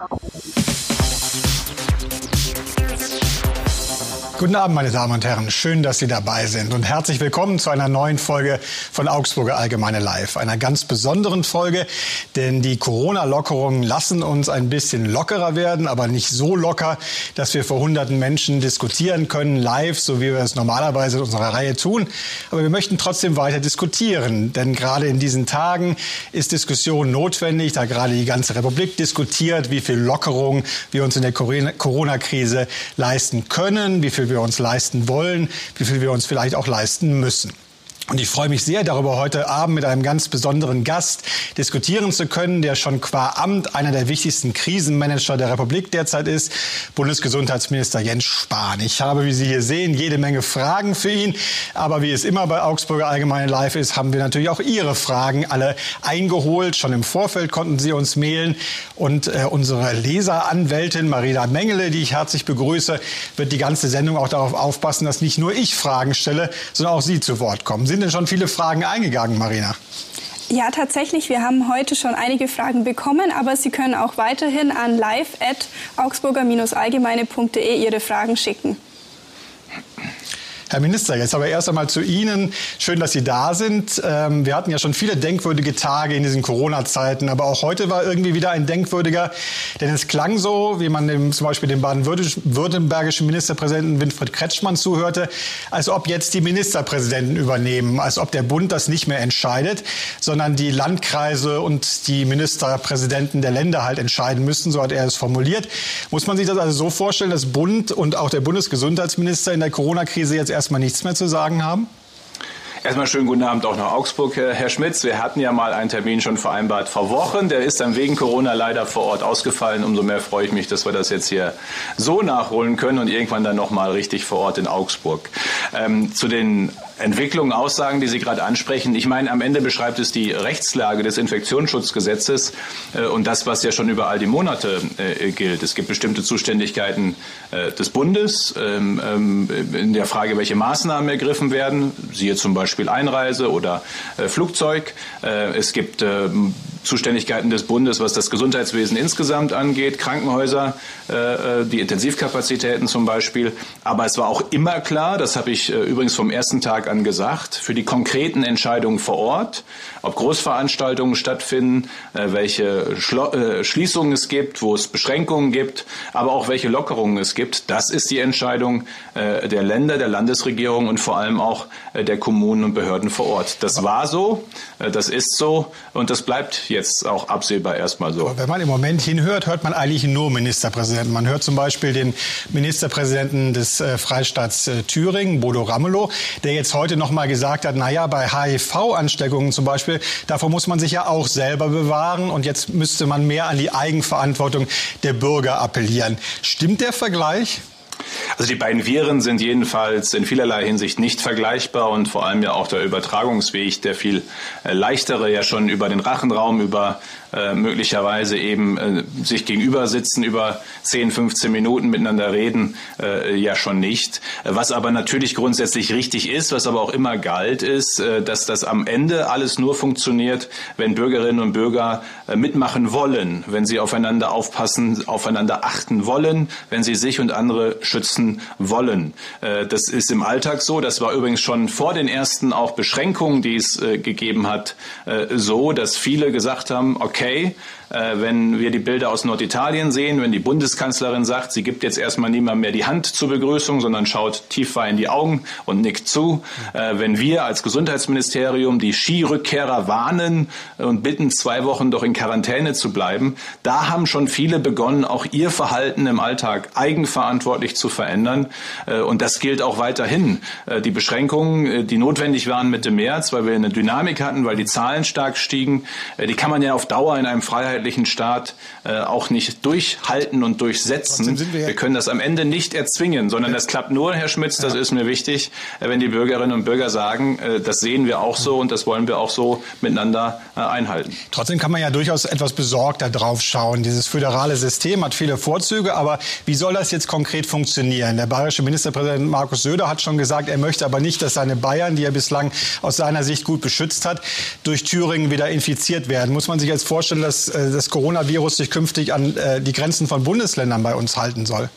どうもありがとうございました。Guten Abend, meine Damen und Herren. Schön, dass Sie dabei sind und herzlich willkommen zu einer neuen Folge von Augsburger Allgemeine Live. Einer ganz besonderen Folge, denn die Corona-Lockerungen lassen uns ein bisschen lockerer werden, aber nicht so locker, dass wir vor hunderten Menschen diskutieren können, live, so wie wir es normalerweise in unserer Reihe tun. Aber wir möchten trotzdem weiter diskutieren, denn gerade in diesen Tagen ist Diskussion notwendig, da gerade die ganze Republik diskutiert, wie viel Lockerung wir uns in der Corona-Krise leisten können, wie viel wir uns leisten wollen, wie viel wir uns vielleicht auch leisten müssen. Und ich freue mich sehr darüber, heute Abend mit einem ganz besonderen Gast diskutieren zu können, der schon qua Amt einer der wichtigsten Krisenmanager der Republik derzeit ist, Bundesgesundheitsminister Jens Spahn. Ich habe, wie Sie hier sehen, jede Menge Fragen für ihn. Aber wie es immer bei Augsburger Allgemeine Live ist, haben wir natürlich auch Ihre Fragen alle eingeholt. Schon im Vorfeld konnten Sie uns mailen. Und äh, unsere Leseranwältin Marina Mengele, die ich herzlich begrüße, wird die ganze Sendung auch darauf aufpassen, dass nicht nur ich Fragen stelle, sondern auch Sie zu Wort kommen. Sind denn schon viele Fragen eingegangen, Marina? Ja, tatsächlich. Wir haben heute schon einige Fragen bekommen, aber Sie können auch weiterhin an live.augsburger-allgemeine.de Ihre Fragen schicken. Herr Minister, jetzt aber erst einmal zu Ihnen. Schön, dass Sie da sind. Ähm, wir hatten ja schon viele denkwürdige Tage in diesen Corona-Zeiten, aber auch heute war irgendwie wieder ein denkwürdiger, denn es klang so, wie man dem, zum Beispiel dem baden-württembergischen Ministerpräsidenten Winfried Kretschmann zuhörte, als ob jetzt die Ministerpräsidenten übernehmen, als ob der Bund das nicht mehr entscheidet, sondern die Landkreise und die Ministerpräsidenten der Länder halt entscheiden müssen, so hat er es formuliert. Muss man sich das also so vorstellen, dass Bund und auch der Bundesgesundheitsminister in der Corona-Krise jetzt erstmal nichts mehr zu sagen haben? Erstmal schönen guten Abend auch nach Augsburg, Herr Schmitz. Wir hatten ja mal einen Termin schon vereinbart vor Wochen. Der ist dann wegen Corona leider vor Ort ausgefallen. Umso mehr freue ich mich, dass wir das jetzt hier so nachholen können und irgendwann dann noch mal richtig vor Ort in Augsburg. Ähm, zu den Entwicklungen, Aussagen, die Sie gerade ansprechen. Ich meine, am Ende beschreibt es die Rechtslage des Infektionsschutzgesetzes äh, und das, was ja schon über all die Monate äh, gilt. Es gibt bestimmte Zuständigkeiten äh, des Bundes ähm, ähm, in der Frage, welche Maßnahmen ergriffen werden, siehe zum Beispiel Einreise oder äh, Flugzeug. Äh, es gibt ähm, Zuständigkeiten des Bundes, was das Gesundheitswesen insgesamt angeht, Krankenhäuser, äh, die Intensivkapazitäten zum Beispiel. Aber es war auch immer klar, das habe ich übrigens vom ersten Tag an gesagt, für die konkreten Entscheidungen vor Ort, ob Großveranstaltungen stattfinden, äh, welche äh, Schließungen es gibt, wo es Beschränkungen gibt, aber auch welche Lockerungen es gibt. Das ist die Entscheidung äh, der Länder, der Landesregierung und vor allem auch der Kommunen und Behörden vor Ort. Das war so, das ist so und das bleibt jetzt auch absehbar erstmal so. Aber wenn man im Moment hinhört, hört man eigentlich nur Ministerpräsidenten. Man hört zum Beispiel den Ministerpräsidenten des Freistaats Thüringen, Bodo Ramelow, der jetzt heute noch mal gesagt hat, naja, bei HIV-Ansteckungen zum Beispiel, davor muss man sich ja auch selber bewahren und jetzt müsste man mehr an die Eigenverantwortung der Bürger appellieren. Stimmt der Vergleich? Also die beiden Viren sind jedenfalls in vielerlei Hinsicht nicht vergleichbar und vor allem ja auch der Übertragungsweg, der viel äh, leichtere, ja schon über den Rachenraum, über äh, möglicherweise eben äh, sich gegenüber sitzen, über 10, 15 Minuten miteinander reden, äh, ja schon nicht. Was aber natürlich grundsätzlich richtig ist, was aber auch immer galt, ist, äh, dass das am Ende alles nur funktioniert, wenn Bürgerinnen und Bürger äh, mitmachen wollen, wenn sie aufeinander aufpassen, aufeinander achten wollen, wenn sie sich und andere schützen wollen. Äh, das ist im Alltag so. Das war übrigens schon vor den ersten auch Beschränkungen, die es gegeben hat, so, dass viele gesagt haben, okay, okay, äh, wenn wir die Bilder aus Norditalien sehen, wenn die Bundeskanzlerin sagt, sie gibt jetzt erstmal niemand mehr die Hand zur Begrüßung, sondern schaut tief in die Augen und nickt zu. Äh, wenn wir als Gesundheitsministerium die Skirückkehrer warnen und bitten, zwei Wochen doch in Quarantäne zu bleiben, da haben schon viele begonnen, auch ihr Verhalten im Alltag eigenverantwortlich zu verändern. Äh, und das gilt auch weiterhin. Die Beschränkungen, die notwendig waren Mitte März, weil wir eine Dynamik hatten, weil die Zahlen stark stiegen, die kann man ja auf Dauer in einem Freiheits freiheitlichen Staat äh, auch nicht durchhalten und durchsetzen. Wir, wir, können das am Ende nicht erzwingen, sondern das klappt nur, Herr Schmitz, das ja. ist mir wichtig, äh, wenn die Bürgerinnen und Bürger sagen, äh, das sehen wir auch so und das wollen wir auch so miteinander äh, einhalten. Trotzdem kann man ja durchaus etwas besorgter drauf schauen. Dieses föderale System hat viele Vorzüge, aber wie soll das jetzt konkret funktionieren? Der bayerische Ministerpräsident Markus Söder hat schon gesagt, er möchte aber nicht, dass seine Bayern, die er bislang aus seiner Sicht gut beschützt hat, durch Thüringen wieder infiziert werden. Muss man sich jetzt vorstellen, dass äh, das Coronavirus sich künftig an äh, die Grenzen von Bundesländern bei uns halten soll?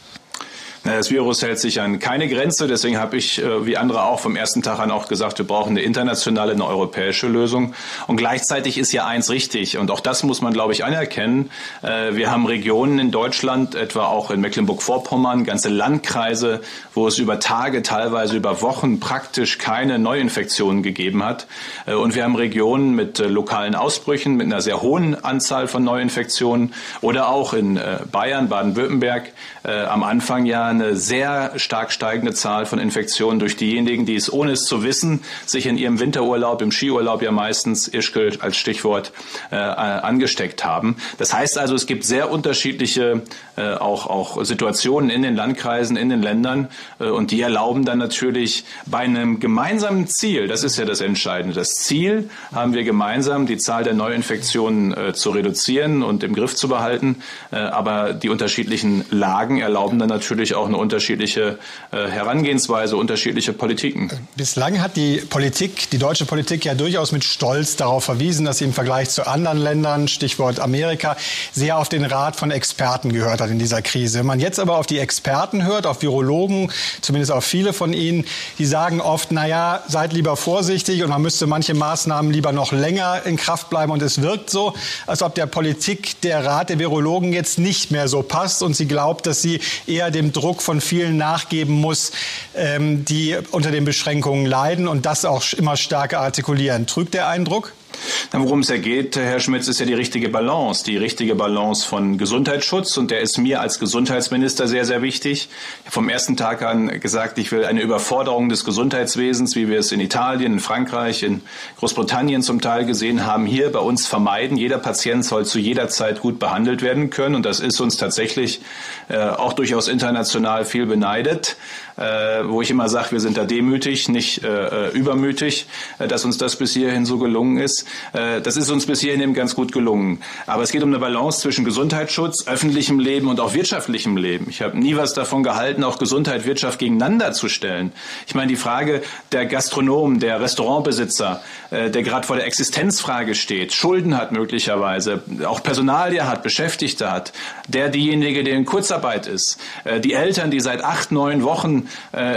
Das Virus hält sich an keine Grenze. Deswegen habe ich, äh, wie andere auch, vom ersten Tag an auch gesagt, wir brauchen eine internationale, eine europäische Lösung. Und gleichzeitig ist ja eins richtig. Und auch das muss man, glaube ich, anerkennen. Äh, wir haben Regionen in Deutschland, etwa auch in Mecklenburg-Vorpommern, ganze Landkreise, wo es über Tage, teilweise über Wochen praktisch keine Neuinfektionen gegeben hat. Äh, und wir haben Regionen mit lokalen Ausbrüchen, mit einer sehr hohen Anzahl von Neuinfektionen. Oder auch in Bayern, Baden-Württemberg, am Anfang ja eine sehr stark steigende Zahl von Infektionen durch diejenigen, die es ohne es zu wissen, sich in ihrem Winterurlaub, im Skiurlaub ja meistens Ischgl als Stichwort äh, angesteckt haben. Das heißt also, es gibt sehr unterschiedliche äh, auch, auch Situationen in den Landkreisen, in den Ländern äh, und die erlauben dann natürlich bei einem gemeinsamen Ziel, das ist ja das Entscheidende, das Ziel haben wir gemeinsam, die Zahl der Neuinfektionen äh, zu reduzieren und im Griff zu behalten, äh, aber die unterschiedlichen Lagen erlauben dann natürlich auch auch eine unterschiedliche äh, Herangehensweise, unterschiedliche Politiken. Bislang hat die Politik, die deutsche Politik ja durchaus mit Stolz darauf verwiesen, dass sie im Vergleich zu anderen Ländern, Stichwort Amerika, sehr auf den Rat von Experten gehört hat in dieser Krise. Wenn man jetzt aber auf die Experten hört, auf Virologen, zumindest auf viele von ihnen, die sagen oft, na ja, seid lieber vorsichtig und man müsste manche Maßnahmen lieber noch länger in Kraft bleiben und es wirkt so, als ob der Politik der Rat der Virologen jetzt nicht mehr so passt und sie glaubt, dass sie eher dem Druck Druck von vielen nachgeben muss, ähm, die unter den Beschränkungen leiden und das auch immer stärker artikulieren. Trügt der Eindruck? Worum es ja geht, Herr Schmitz, ist ja die richtige Balance, die richtige Balance von Gesundheitsschutz und der ist mir als Gesundheitsminister sehr, sehr wichtig. Vom ersten Tag an gesagt, ich will eine Überforderung des Gesundheitswesens, wie wir es in Italien, in Frankreich, in Großbritannien zum Teil gesehen haben, hier bei uns vermeiden. Jeder Patient soll zu jeder Zeit gut behandelt werden können und das ist uns tatsächlich äh, auch durchaus international viel beneidet äh, wo ich immer sage, wir sind da demütig, nicht äh, äh, übermütig, äh, dass uns das bis hierhin so gelungen ist. Äh, das ist uns bis hierhin eben ganz gut gelungen. Aber es geht um eine Balance zwischen Gesundheitsschutz, öffentlichem Leben und auch wirtschaftlichem Leben. Ich habe nie was davon gehalten, auch Gesundheit, Wirtschaft gegeneinander zu stellen. Ich meine, die Frage der Gastronomen, der Restaurantbesitzer, äh, der gerade vor der Existenzfrage steht, Schulden hat möglicherweise, auch Personalie hat, Beschäftigte hat, der diejenige, der in Kurzarbeit ist, äh, die Eltern, die seit acht, neun Wochen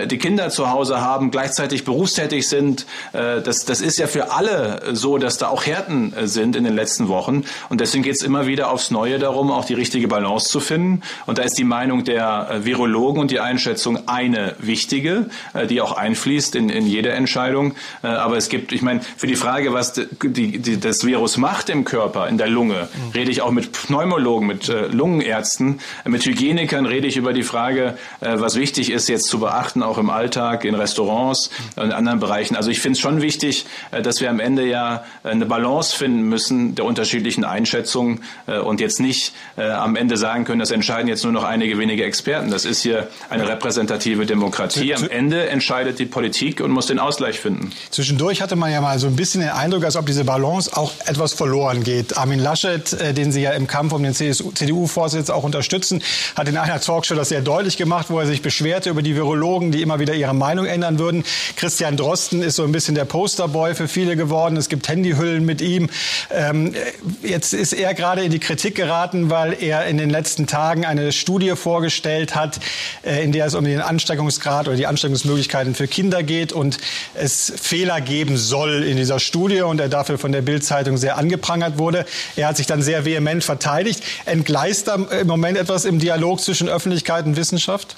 die Kinder zu Hause haben, gleichzeitig berufstätig sind. Das, das ist ja für alle so, dass da auch Härten äh, sind in den letzten Wochen. Und deswegen geht es immer wieder aufs Neue darum, auch die richtige Balance zu finden. Und da ist die Meinung der äh, Virologen und die Einschätzung eine wichtige, äh, die auch einfließt in, in jede Entscheidung. Aber es gibt, ich meine, für die Frage, was die, die, das Virus macht im Körper, in der Lunge, rede ich auch mit Pneumologen, mit Lungenärzten, mit Hygienikern rede ich über die Frage, was wichtig ist jetzt zu beachten, auch im Alltag, in Restaurants und anderen Bereichen. Also ich finde es schon wichtig, dass wir am Ende ja eine Balance finden müssen der unterschiedlichen Einschätzungen äh, und jetzt nicht am Ende sagen können, das entscheiden jetzt nur noch einige wenige Experten. Das ist hier eine repräsentative Demokratie. Am Ende entscheidet die Politik und muss den Ausgleich finden. Zwischendurch hatte man ja mal so ein bisschen den Eindruck, als ob diese Balance auch etwas verloren geht. Armin Laschet, den Sie ja im Kampf um den CDU-Vorsitz auch unterstützen, hat in einer Talkshow das sehr deutlich gemacht, wo er sich beschwerte über die Virologen, die immer wieder ihre Meinung ändern würden. Christian Drosten ist so ein bisschen der Posterboy für viele geworden. Es gibt Handyhüllen mit ihm. Ähm, jetzt ist er gerade in die Kritik geraten, weil er in den letzten Tagen eine Studie vorgestellt hat, äh, in der es um den Ansteckungsgrad oder die Ansteckungsmöglichkeiten für Kinder geht und es Fehler geben soll in dieser Studie und er dafür von der Bild-Zeitung sehr angeprangert wurde. Er hat sich dann sehr vehement verteidigt. Entgleist da im Moment etwas im Dialog zwischen Öffentlichkeit und Wissenschaft?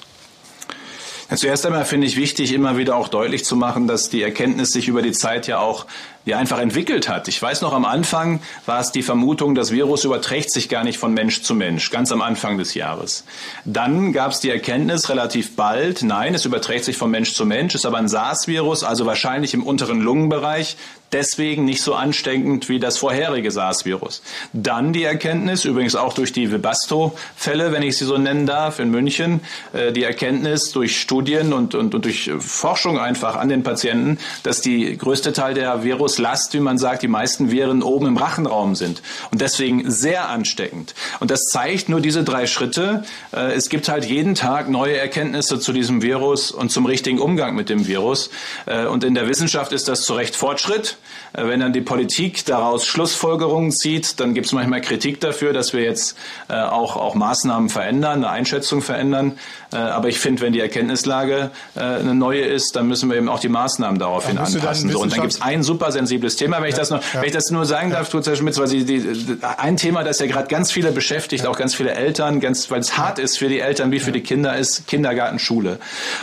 Zuerst einmal finde ich wichtig, immer wieder auch deutlich zu machen, dass die Erkenntnis sich über die Zeit ja auch ja einfach entwickelt hat. Ich weiß noch, am Anfang war es die Vermutung, das Virus überträgt sich gar nicht von Mensch zu Mensch, ganz am Anfang des Jahres. Dann gab es die Erkenntnis relativ bald, nein, es überträgt sich von Mensch zu Mensch, ist aber ein SARS-Virus, also wahrscheinlich im unteren Lungenbereich, deswegen nicht so ansteckend wie das vorherige SARS-Virus. Dann die Erkenntnis, übrigens auch durch die Webasto-Fälle, wenn ich sie so nennen darf, in München, äh, die Erkenntnis durch Studien und, und, und durch Forschung einfach an den Patienten, dass die größte Teil der Viruslast, wie man sagt, die meisten Viren oben im Rachenraum sind und deswegen sehr ansteckend. Und das zeigt nur diese drei Schritte. Äh, es gibt halt jeden Tag neue Erkenntnisse zu diesem Virus und zum richtigen Umgang mit dem Virus. Äh, und in der Wissenschaft ist das zu Recht Fortschritt. Äh, wenn dann die Politik daraus Schlussfolgerungen zieht, dann gibt es manchmal Kritik dafür, dass wir jetzt äh, auch, auch Maßnahmen verändern, eine Einschätzung verändern. Äh, aber ich finde, wenn die Erkenntnislage äh, eine neue ist, dann müssen wir eben auch die Maßnahmen daraufhin ja, anpassen. So, und dann gibt es ein super sensibles Thema, wenn ich, ja, das, noch, ja. wenn ich das nur sagen darf, Herr Schmitz, weil Sie die, ein Thema, das ja gerade ganz viele beschäftigt, auch ganz viele Eltern, ganz, weil es hart ist für die Eltern wie für die Kinder, ist Kindergarten, Schule.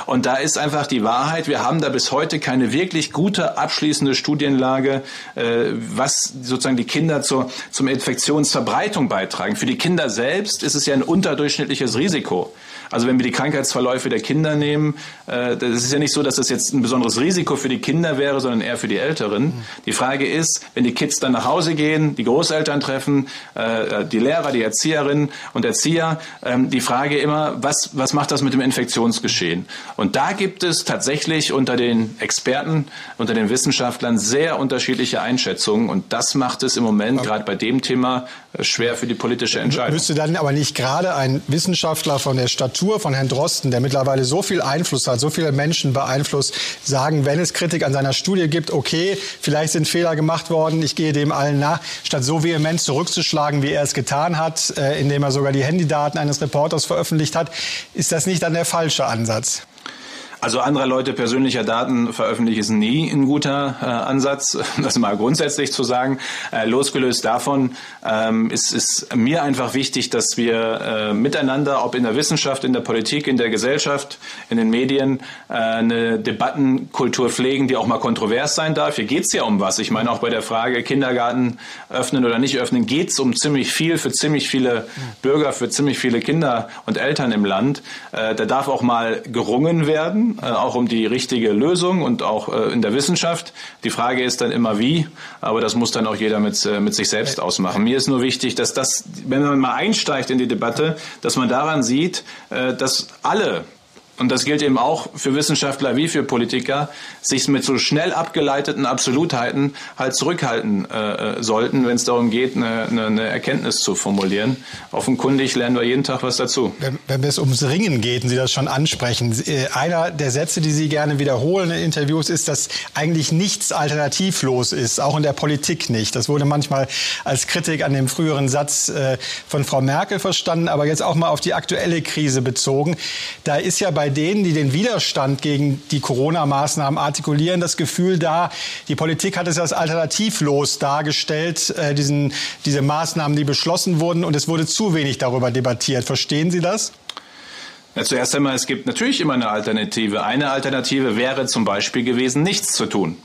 Und da ist einfach die Wahrheit, wir haben da bis heute keine wirklich gute abschließende Studienlage, äh, was sozusagen die Kinder zur, zum Infektionsverbreitung beitragen. Für die Kinder selbst ist es ja ein unterdurchschnittliches Risiko. Also wenn wir die Krankheitsverläufe der Kinder nehmen, äh, das ist ja nicht so, dass das jetzt ein besonderes Risiko für die Kinder wäre, sondern eher für die Älteren. Die Frage ist, wenn die Kids dann nach Hause gehen, die Großeltern treffen, äh, die Lehrer, die Erzieherinnen und Erzieher, ähm, die Frage immer, was, was macht das mit dem Infektionsgeschehen? Und da gibt es tatsächlich unter den Experten, unter den Wissenschaftlern sehr unterschiedliche Einschätzungen. Und das macht es im Moment gerade bei dem Thema äh, schwer für die politische Entscheidung. Müsste dann aber nicht gerade ein Wissenschaftler von der Stadt Statur von Herrn Drosten, der mittlerweile so viel Einfluss hat, so viele Menschen beeinflusst, sagen, wenn es Kritik an seiner Studie gibt, okay, vielleicht sind Fehler gemacht worden, ich gehe dem allen nach, statt so vehement zurückzuschlagen, wie er es getan hat, äh, indem er sogar die Handydaten eines Reporters veröffentlicht hat, ist das nicht dann der falsche Ansatz? Also anderer Leute persönlicher Daten veröffentlichen ist nie ein guter äh, Ansatz, das mal grundsätzlich zu sagen. Äh, losgelöst davon ähm, ist, ist mir einfach wichtig, dass wir äh, miteinander, ob in der Wissenschaft, in der Politik, in der Gesellschaft, in den Medien, äh, eine Debattenkultur pflegen, die auch mal kontrovers sein darf. Hier geht es ja um was. Ich meine, auch bei der Frage Kindergarten öffnen oder nicht öffnen, geht es um ziemlich viel für ziemlich viele Bürger, für ziemlich viele Kinder und Eltern im Land. Äh, da darf auch mal gerungen werden äh, auch um die richtige Lösung und auch äh, in der Wissenschaft. Die Frage ist dann immer wie, aber das muss dann auch jeder mit, äh, mit sich selbst ausmachen. Mir ist nur wichtig, dass das, wenn man mal einsteigt in die Debatte, dass man daran sieht, dass alle und das gilt eben auch für Wissenschaftler wie für Politiker, sich mit so schnell abgeleiteten Absolutheiten halt zurückhalten äh, sollten, wenn es darum geht, eine, eine, eine, Erkenntnis zu formulieren. Offenkundig lernen wir jeden Tag was dazu. Wenn, wenn es ums Ringen geht und Sie das schon ansprechen, äh, einer der Sätze, die Sie gerne wiederholen in Interviews, ist, dass eigentlich nichts alternativlos ist, auch in der Politik nicht. Das wurde manchmal als Kritik an dem früheren Satz äh, von Frau Merkel verstanden, aber jetzt auch mal auf die aktuelle Krise bezogen. Da ist ja bei bei denen, die den Widerstand gegen die Corona-Maßnahmen artikulieren, das Gefühl da, die Politik hat es als alternativlos dargestellt, äh, diesen, diese Maßnahmen, die beschlossen wurden, und es wurde zu wenig darüber debattiert. Verstehen Sie das? Ja, zuerst einmal, es gibt natürlich immer eine Alternative. Eine Alternative wäre zum Beispiel gewesen, nichts zu tun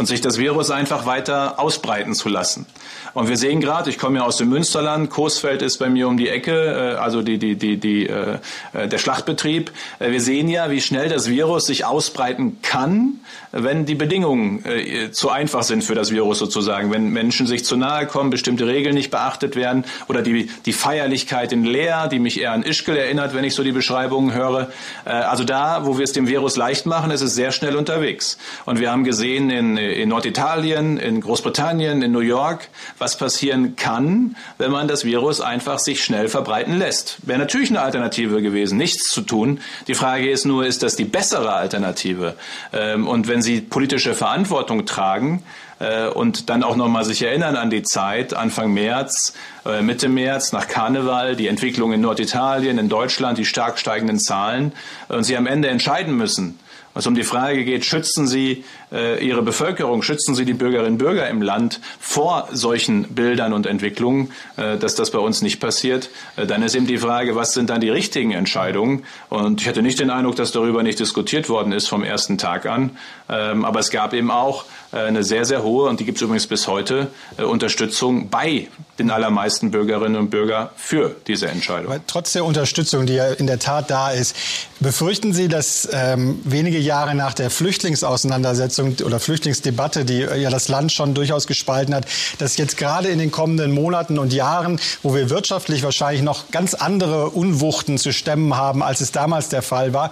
und sich das Virus einfach weiter ausbreiten zu lassen. Und wir sehen gerade, ich komme ja aus dem Münsterland, Coesfeld ist bei mir um die Ecke, äh, also die, die, die, die, äh, äh, der Schlachtbetrieb. Wir sehen ja, wie schnell das Virus sich ausbreiten kann, wenn die Bedingungen zu einfach sind für das Virus sozusagen. Wenn Menschen sich zu nahe kommen, bestimmte Regeln nicht beachtet werden oder die, die Feierlichkeit in Leer, die mich eher an Ischgl erinnert, wenn ich so die Beschreibungen höre. Also da, wo wir es dem Virus leicht machen, ist es sehr schnell unterwegs. Und wir haben gesehen in, in Norditalien, in Großbritannien, in New York, was passieren kann, wenn man das Virus einfach sich schnell verbreiten lässt. Wäre natürlich eine Alternative gewesen, nichts zu tun. Die Frage ist nur, ist das die bessere Alternative? Ähm, und wenn Sie politische Verantwortung tragen, äh, und dann auch nochmal sich erinnern an die Zeit Anfang März, äh, Mitte März nach Karneval, die Entwicklung in Norditalien, in Deutschland, die stark steigenden Zahlen und Sie am Ende entscheiden müssen, was um die Frage geht, schützen Sie äh, Ihre Bevölkerung, schützen Sie die Bürgerinnen und Bürger im Land vor solchen Bildern und Entwicklungen, äh, dass das bei uns nicht passiert, äh, dann ist eben die Frage, was sind dann die richtigen Entscheidungen? Und ich hatte nicht den Eindruck, dass darüber nicht diskutiert worden ist vom ersten Tag an. Ähm, aber es gab eben auch äh, eine sehr, sehr hohe, und die gibt es übrigens bis heute, äh, Unterstützung bei den allermeisten Bürgerinnen und Bürgern für diese Entscheidung. Aber trotz der Unterstützung, die ja in der Tat da ist, befürchten Sie, dass ähm, wenige Jahre nach der Flüchtlingsauseinandersetzung oder Flüchtlingsdebatte, die ja das Land schon durchaus gespalten hat, dass jetzt gerade in den kommenden Monaten und Jahren, wo wir wirtschaftlich wahrscheinlich noch ganz andere Unwuchten zu stemmen haben, als es damals der Fall war,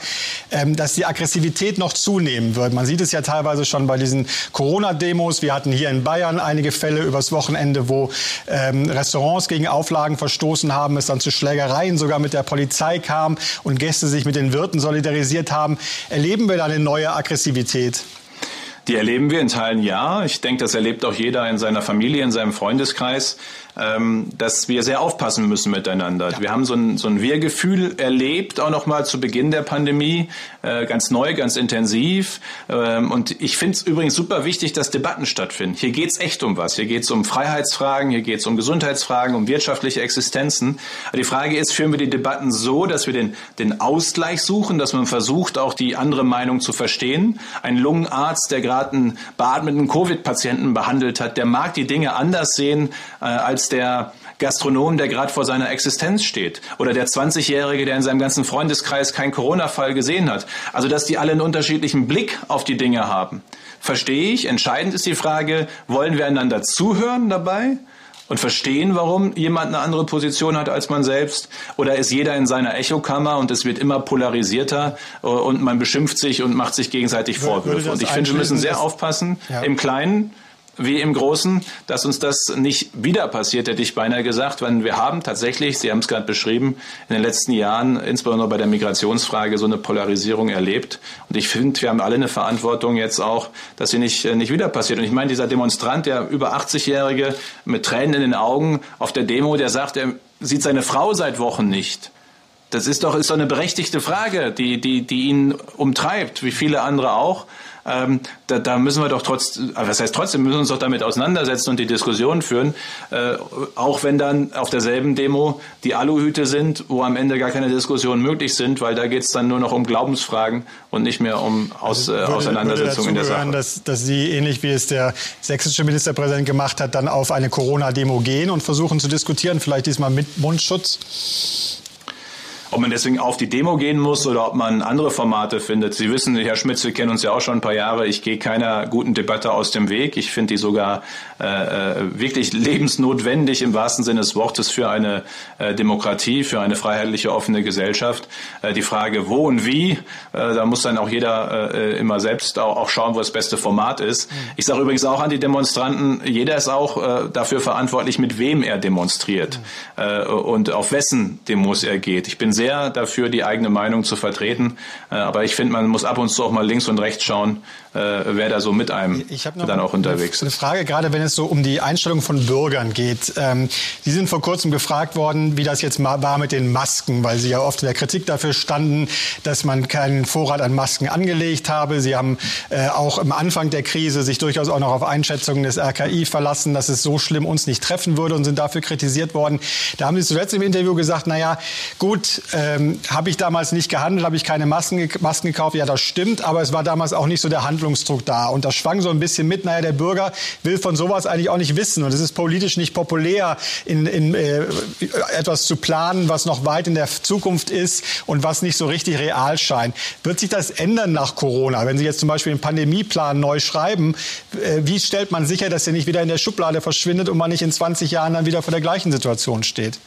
ähm, dass die Aggressivität noch zunehmen wird. Man sieht es ja teilweise schon bei diesen Corona-Demos. Wir hatten hier in Bayern einige Fälle übers Wochenende, wo ähm, Restaurants gegen Auflagen verstoßen haben, es dann zu Schlägereien sogar mit der Polizei kam und Gäste sich mit den Wirten solidarisiert haben. Erleben wir da eine neue Aggressivität? Die erleben wir in Teilen ja. Ich denke, das erlebt auch jeder in seiner Familie, in seinem Freundeskreis, ähm, dass wir sehr aufpassen müssen miteinander. Ja. Wir haben so ein, so ein Wir-Gefühl erlebt, auch noch mal zu Beginn der Pandemie, äh, ganz neu, ganz intensiv. Ähm, und ich finde es übrigens super wichtig, dass Debatten stattfinden. Hier geht es echt um was. Hier geht es um Freiheitsfragen, hier geht es um Gesundheitsfragen, um wirtschaftliche Existenzen. Aber die Frage ist, führen wir die Debatten so, dass wir den, den Ausgleich suchen, dass man versucht, auch die andere Meinung zu verstehen. Ein Lungenarzt, der gerade einen beatmeten Covid-Patienten behandelt hat, der mag die Dinge anders sehen äh, als der Gastronom, der gerade vor seiner Existenz steht. Oder der 20-Jährige, der in seinem ganzen Freundeskreis keinen Corona-Fall gesehen hat. Also, dass die alle einen unterschiedlichen Blick auf die Dinge haben. Verstehe ich. Entscheidend ist die Frage, wollen wir einander zuhören dabei? und verstehen, warum jemand eine andere Position hat als man selbst? Oder ist jeder in seiner Echokammer und es wird immer polarisierter äh, und man beschimpft sich und macht sich gegenseitig Vorwürfe? Und ich finde, wir müssen sehr aufpassen ja. im Kleinen wie im Großen, dass uns das nicht wieder passiert, hätte ich beinahe gesagt, weil wir haben tatsächlich, Sie haben es gerade beschrieben, in den letzten Jahren, insbesondere bei der Migrationsfrage, so eine Polarisierung erlebt. Und ich finde, wir haben alle eine Verantwortung jetzt auch, dass sie nicht, nicht wieder passiert. Und ich meine, dieser Demonstrant, der über 80-Jährige mit Tränen in den Augen auf der Demo, der sagt, er sieht seine Frau seit Wochen nicht. Das ist doch, ist doch eine berechtigte Frage, die, die, die ihn umtreibt, wie viele andere auch ähm, da, da, müssen wir doch trotz, äh, was heißt trotzdem, müssen wir uns doch damit auseinandersetzen und die Diskussion führen, äh, auch wenn dann auf derselben Demo die Aluhüte sind, wo am Ende gar keine Diskussionen möglich sind, weil da geht es dann nur noch um Glaubensfragen und nicht mehr um Aus, also Auseinandersetzungen in der Sache. Dass, dass Sie, ähnlich wie es der sächsische Ministerpräsident gemacht hat, dann auf eine Corona-Demo gehen und versuchen zu diskutieren, vielleicht diesmal mit Mundschutz? Ob man deswegen auf die Demo gehen muss oder ob man andere Formate findet. Sie wissen, Herr Schmitz, wir kennen uns ja auch schon ein paar Jahre. Ich gehe keiner guten Debatte aus dem Weg. Ich finde die sogar wirklich lebensnotwendig im wahrsten Sinne des Wortes für eine äh, Demokratie, für eine freiheitliche, offene Gesellschaft. Äh, die Frage, wo und wie, äh, da muss dann auch jeder äh, immer selbst auch, schauen, wo das beste Format ist. Ich sage übrigens auch an die Demonstranten, jeder ist auch dafür verantwortlich, mit wem er demonstriert und auf wessen Demos er geht. Ich bin sehr dafür, die eigene Meinung zu vertreten. Äh, aber ich finde, man muss ab und zu auch mal links und rechts schauen, äh, wer da so mit einem dann auch unterwegs ist. Eine Frage, gerade wenn es so um die Einstellung von Bürgern geht. Ähm, Sie sind vor kurzem gefragt worden, wie das jetzt war mit den Masken, weil Sie ja oft in der Kritik dafür standen, dass man keinen Vorrat an Masken angelegt habe. Sie haben äh, auch am Anfang der Krise sich durchaus auch noch auf Einschätzungen des RKI verlassen, dass es so schlimm uns nicht treffen würde und sind dafür kritisiert worden. Da haben Sie zuletzt im Interview gesagt, naja, gut, ähm, habe ich damals nicht gehandelt, habe ich keine Masken, Masken gekauft. Ja, das stimmt, aber es war damals auch nicht so der Handlungsdruck da. Und das schwang so ein bisschen mit, naja, der Bürger will von sowas eigentlich auch nicht wissen. Und es ist politisch nicht populär, in, in äh, etwas zu planen, was noch weit in der Zukunft ist und was nicht so richtig real scheint. Wird sich das ändern nach Corona? Wenn Sie jetzt zum Beispiel den Pandemieplan neu schreiben, äh, wie stellt man sicher, dass er nicht wieder in der Schublade verschwindet und man nicht in 20 Jahren dann wieder vor der gleichen Situation steht?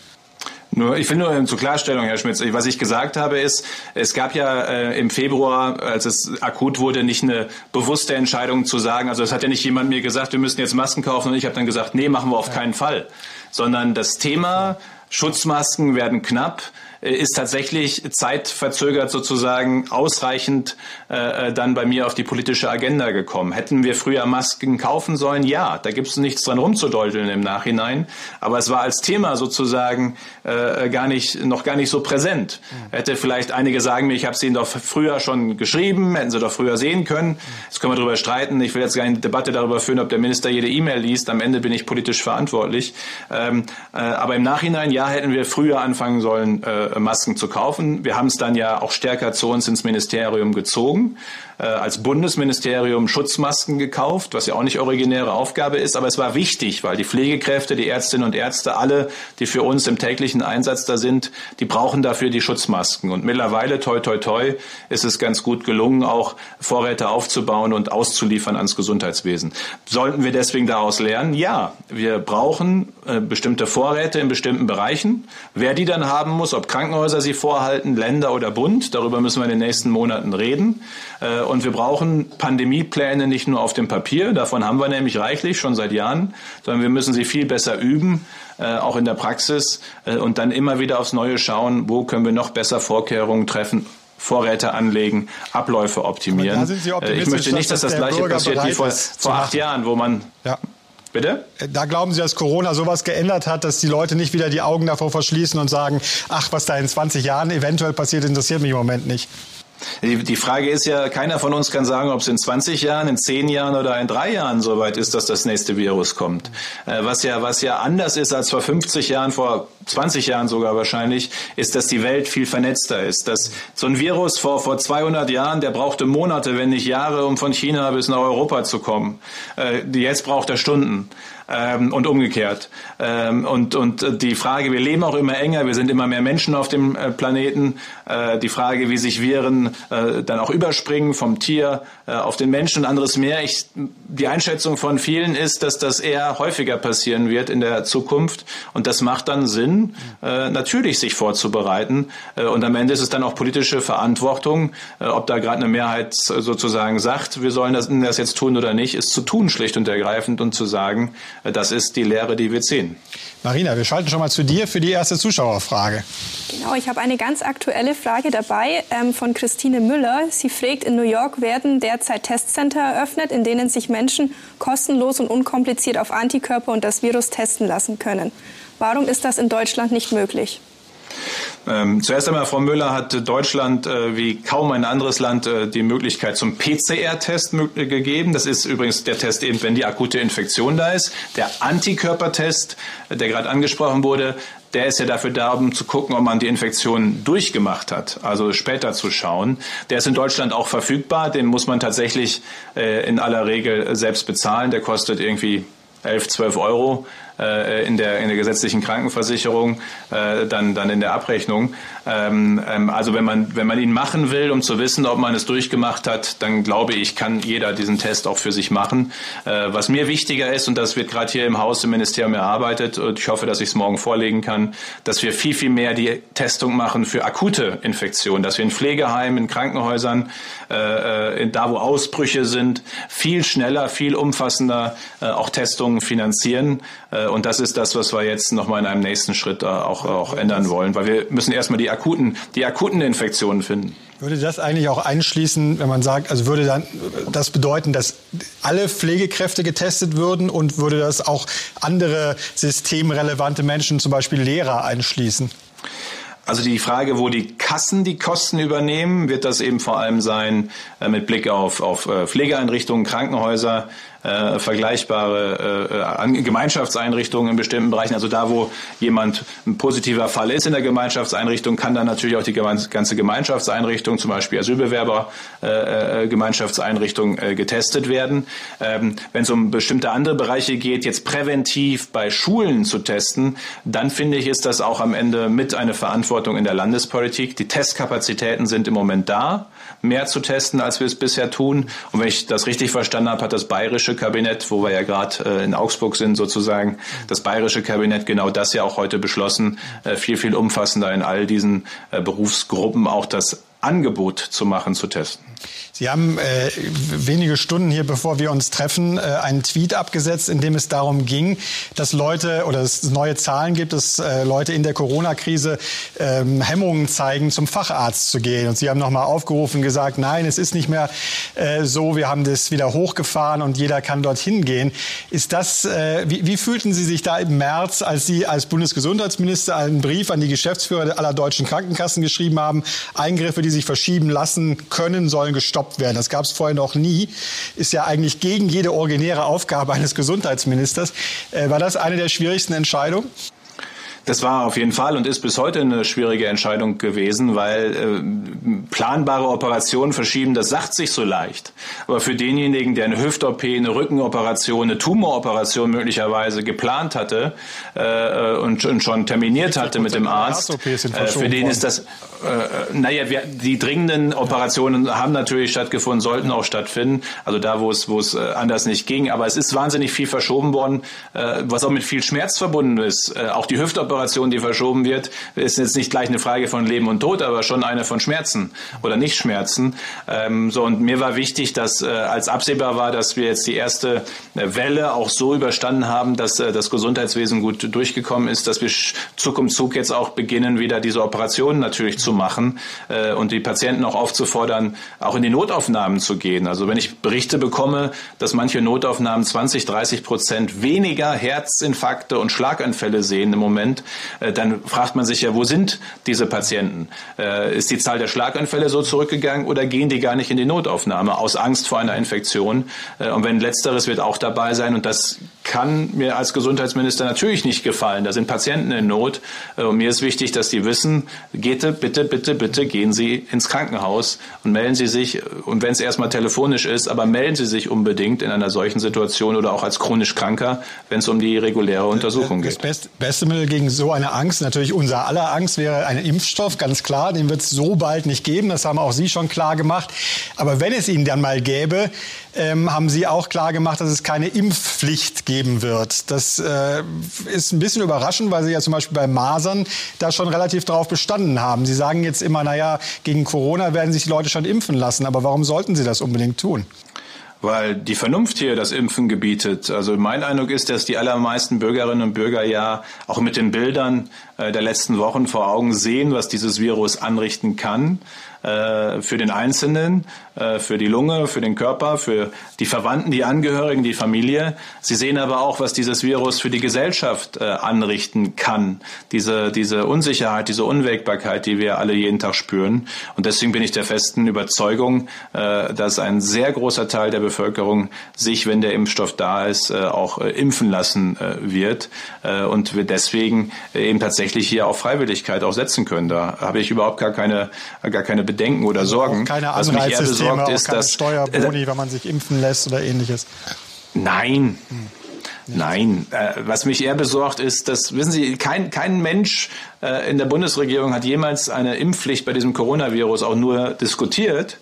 Nur, ich finde nur zur Klarstellung, Herr Schmitz, was ich gesagt habe ist, es gab ja äh, im Februar, als es akut wurde, nicht eine bewusste Entscheidung zu sagen, also es hat ja nicht jemand mir gesagt, wir müssen jetzt Masken kaufen und ich habe dann gesagt, nee, machen wir auf keinen Fall. Sondern das Thema Schutzmasken werden knapp ist tatsächlich zeitverzögert sozusagen ausreichend äh, äh, dann bei mir auf die politische Agenda gekommen. Hätten wir früher Masken kaufen sollen? Ja, da gibt es nichts dran rumzudeuteln im Nachhinein. Aber es war als Thema sozusagen äh, gar nicht, noch gar nicht so präsent. Mhm. Hätte vielleicht einige sagen mir, ich habe es Ihnen doch früher schon geschrieben, hätten Sie doch früher sehen können. Jetzt können wir darüber streiten. Ich will jetzt keine Debatte darüber führen, ob der Minister jede E-Mail liest. Am Ende bin ich politisch verantwortlich. Ähm, äh, aber im Nachhinein, ja, hätten wir früher anfangen sollen, äh, Masken zu kaufen. Wir haben es dann ja auch stärker zu uns ins Ministerium gezogen äh, als Bundesministerium Schutzmasken gekauft, was ja auch nicht originäre Aufgabe ist, aber es war wichtig, weil die Pflegekräfte, die Ärztinnen und Ärzte, alle, die für uns im täglichen Einsatz da sind, die brauchen dafür die Schutzmasken. Und mittlerweile, toi, toi, toi, ist es ganz gut gelungen, auch Vorräte aufzubauen und auszuliefern ans Gesundheitswesen. Sollten wir deswegen daraus lernen? Ja, wir brauchen äh, bestimmte Vorräte in bestimmten Bereichen. Wer die dann haben muss, ob Krankenhäuser sie vorhalten, Länder oder Bund, darüber müssen wir in den nächsten Monaten reden. Äh, und wir brauchen Pandemiepläne nicht nur auf dem Papier, davon haben wir nämlich reichlich schon seit Jahren, sondern wir müssen sie viel besser üben, äh, auch in der Praxis äh, und dann immer wieder aufs Neue schauen, wo können wir noch besser Vorkehrungen treffen Vorräte anlegen, Abläufe optimieren. ich möchte nicht, dass, dass das Gleiche passiert wie vor, vor acht Jahren, wo man ja. Bitte? Da glauben Sie, dass Corona sowas geändert hat, dass die Leute nicht wieder die Augen davor verschließen und sagen, ach, was da in 20 Jahren eventuell passiert, interessiert mich im Moment nicht. Die, Frage ist ja, keiner von uns kann sagen, ob es in 20 Jahren, in 10 Jahren oder in drei Jahren soweit ist, dass das nächste Virus kommt. Äh, was ja, was ja anders ist als vor 50 Jahren, vor 20 Jahren sogar wahrscheinlich, ist, dass die Welt viel vernetzter ist. Dass so ein Virus vor, vor 200 Jahren, der brauchte Monate, wenn nicht Jahre, um von China bis nach Europa zu kommen. Äh, jetzt braucht er Stunden ähm, und umgekehrt. Ähm, und, und die Frage, wir leben auch immer enger, wir sind immer mehr Menschen auf dem äh, Planeten. Äh, die Frage, wie sich Viren äh, dann auch überspringen vom Tier äh, auf den Menschen und anderes mehr. Ich, die Einschätzung von vielen ist, dass das eher häufiger passieren wird in der Zukunft. Und das macht dann Sinn, äh, natürlich sich vorzubereiten. Äh, und am Ende ist es dann auch politische Verantwortung, ob da gerade eine Mehrheit sozusagen sagt, wir sollen das, das jetzt tun oder nicht, ist zu tun, schlicht und ergreifend und zu sagen, das ist die Lehre, die wir ziehen. Marina, wir schalten schon mal zu dir für die erste Zuschauerfrage. Genau, ich habe eine ganz aktuelle Frage dabei ähm, von Christine Müller. Sie fragt, in New York werden derzeit Testcenter eröffnet, in denen sich Menschen kostenlos und unkompliziert auf Antikörper und das Virus testen lassen können. Warum ist das in Deutschland nicht möglich? Ähm, zuerst einmal, Frau Müller, hat Deutschland äh, wie kaum ein anderes Land äh, die Möglichkeit zum PCR-Test äh, gegeben. Das ist übrigens der Test eben, wenn die akute Infektion da ist. Der Antikörpertest, äh, der gerade angesprochen wurde, der ist ja dafür da, um zu gucken, ob man die Infektion durchgemacht hat, also später zu schauen. Der ist in Deutschland auch verfügbar. Den muss man tatsächlich äh, in aller Regel selbst bezahlen. Der kostet irgendwie 11, 12 Euro in, der, in der gesetzlichen Krankenversicherung, äh, dann, dann in der Abrechnung. Ähm, ähm, also wenn man, wenn man ihn machen will, um zu wissen, ob man es durchgemacht hat, dann glaube ich, kann jeder diesen Test auch für sich machen. Äh, was mir wichtiger ist, und das wird gerade hier im Haus im Ministerium erarbeitet, und ich hoffe, dass ich es morgen vorlegen kann, dass wir viel, viel mehr die Testung machen für akute Infektionen, dass wir in Pflegeheimen, in Krankenhäusern, äh, da wo Ausbrüche sind, viel schneller, viel umfassender äh, auch Testungen finanzieren. Äh, und das ist das, was wir jetzt nochmal in einem nächsten Schritt auch, auch ändern wollen, weil wir müssen erstmal die akuten, die akuten Infektionen finden. Würde das eigentlich auch einschließen, wenn man sagt, also würde dann das bedeuten, dass alle Pflegekräfte getestet würden und würde das auch andere systemrelevante Menschen, zum Beispiel Lehrer, einschließen? Also die Frage, wo die Kassen die Kosten übernehmen, wird das eben vor allem sein äh, mit Blick auf, auf äh, Pflegeeinrichtungen, Krankenhäuser, äh, vergleichbare äh, Gemeinschaftseinrichtungen in bestimmten Bereichen. Also da, wo jemand ein positiver Fall ist in der Gemeinschaftseinrichtung, kann dann natürlich auch die ganze Gemeinschaftseinrichtung, zum Beispiel Asylbewerber, äh, äh, äh, getestet werden. Ähm, Wenn es um bestimmte andere Bereiche geht, jetzt präventiv bei Schulen zu testen, dann finde ich, ist das auch am Ende mit eine Verantwortung in der Landespolitik. Die Testkapazitäten sind im Moment da, mehr zu testen, als wir es bisher tun. Und wenn ich das richtig verstanden habe, hat das bayerische bayerische Kabinett, wo wir ja gerade äh, in Augsburg sind sozusagen, das bayerische Kabinett genau das ja auch heute beschlossen, äh, viel, viel umfassender in all diesen äh, Berufsgruppen auch das Angebot zu machen, zu testen. Sie haben äh, wenige Stunden hier, bevor wir uns treffen, äh, einen Tweet abgesetzt, in dem es darum ging, dass Leute oder es neue Zahlen gibt, dass äh, Leute in der Corona-Krise ähm, Hemmungen zeigen, zum Facharzt zu gehen. Und Sie haben nochmal aufgerufen, gesagt, nein, es ist nicht mehr äh, so, wir haben das wieder hochgefahren und jeder kann dorthin gehen. Ist das, äh, wie, wie fühlten Sie sich da im März, als Sie als Bundesgesundheitsminister einen Brief an die Geschäftsführer aller deutschen Krankenkassen geschrieben haben, Eingriffe, die sich verschieben lassen können, sollen gestoppt gestoppt werden. Das gab es vorher noch nie. Ist ja eigentlich gegen jede originäre Aufgabe eines Gesundheitsministers. Äh, war das eine der schwierigsten Entscheidungen? Das war auf jeden Fall und ist bis heute eine schwierige Entscheidung gewesen, weil äh, planbare Operationen verschieben, das sagt sich so leicht. Aber für denjenigen, der eine Hüft-OP, eine Rückenoperation, eine Tumoroperation möglicherweise geplant hatte äh, und, und, schon terminiert hatte mit dem Arzt, äh, für den ist das, äh, naja, wir, die dringenden Operationen haben natürlich stattgefunden, sollten auch stattfinden, also da, wo es, wo es äh, anders nicht ging. Aber es ist wahnsinnig viel verschoben worden, äh, was auch mit viel Schmerz verbunden ist. Äh, auch die Hüftoperation Operation, die verschoben wird, ist jetzt nicht gleich eine Frage von Leben und Tod, aber schon eine von Schmerz Schmerzen oder nicht Schmerzen. Ähm, so und mir war wichtig, dass äh, als absehbar war, dass wir jetzt die erste Welle auch so überstanden haben, dass äh, das Gesundheitswesen gut durchgekommen ist, dass wir Zug um Zug jetzt auch beginnen, wieder diese Operationen natürlich zu machen äh, und die Patienten auch aufzufordern, auch in die Notaufnahmen zu gehen. Also wenn ich Berichte bekomme, dass manche Notaufnahmen 20, 30 Prozent weniger Herzinfarkte und Schlaganfälle sehen im Moment, äh, dann fragt man sich ja, wo sind diese Patienten? Äh, ist die Zahl der Schlaganfälle so zurückgegangen oder gehen die gar nicht in die Notaufnahme aus Angst vor einer Infektion? Äh, und wenn letzteres wird auch dabei sein und das kann mir als Gesundheitsminister natürlich nicht gefallen. Da sind Patienten in Not. Äh, und mir ist wichtig, dass die wissen, geht bitte, bitte, bitte gehen Sie ins Krankenhaus und melden Sie sich, und wenn es erstmal telefonisch ist, aber melden Sie sich unbedingt in einer solchen Situation oder auch als chronisch Kranker, wenn es um die reguläre Untersuchung geht. Das beste Mittel gegen so eine Angst, natürlich unser aller Angst, wäre ein Impfstoff, ganz klar. Den wird es so bald nicht geben. Das haben auch Sie schon klar gemacht. Aber wenn es ihn dann mal gäbe, ähm, haben Sie auch klar gemacht, dass es keine Impfpflicht geben wird. Das äh, ist ein bisschen überraschend, weil Sie ja zum Beispiel bei Masern da schon relativ drauf bestanden haben. Sie sagen jetzt immer, naja, gegen Corona werden sich die Leute schon impfen lassen. Aber warum sollten Sie das unbedingt tun? weil die Vernunft hier das Impfen gebietet. Also mein Eindruck ist, dass die allermeisten Bürgerinnen und Bürger ja auch mit den Bildern äh, der letzten Wochen vor Augen sehen, was dieses Virus anrichten kann äh, für den Einzelnen, äh, für die Lunge, für den Körper, für die Verwandten, die Angehörigen, die Familie. Sie sehen aber auch, was dieses Virus für die Gesellschaft äh, anrichten kann. Diese, diese Unsicherheit, diese Unwägbarkeit, die wir alle jeden Tag spüren. Und deswegen bin ich der festen Überzeugung, äh, dass ein sehr großer Teil der Bevölkerung sich, wenn der Impfstoff da ist, äh, auch äh, impfen lassen wird. Und wir deswegen eben tatsächlich hier auf Freiwilligkeit auch setzen können. Da habe ich überhaupt gar keine, gar keine Bedenken oder also Sorgen. Keine Was mich eher besorgt ist, keine dass Steuerboni, äh, wenn man sich impfen lässt oder ähnliches. Nein. Hm. Nein, äh, was mich eher besorgt ist, dass, wissen Sie, kein, kein Mensch äh, in der Bundesregierung hat jemals eine Impfpflicht bei diesem Coronavirus auch nur diskutiert.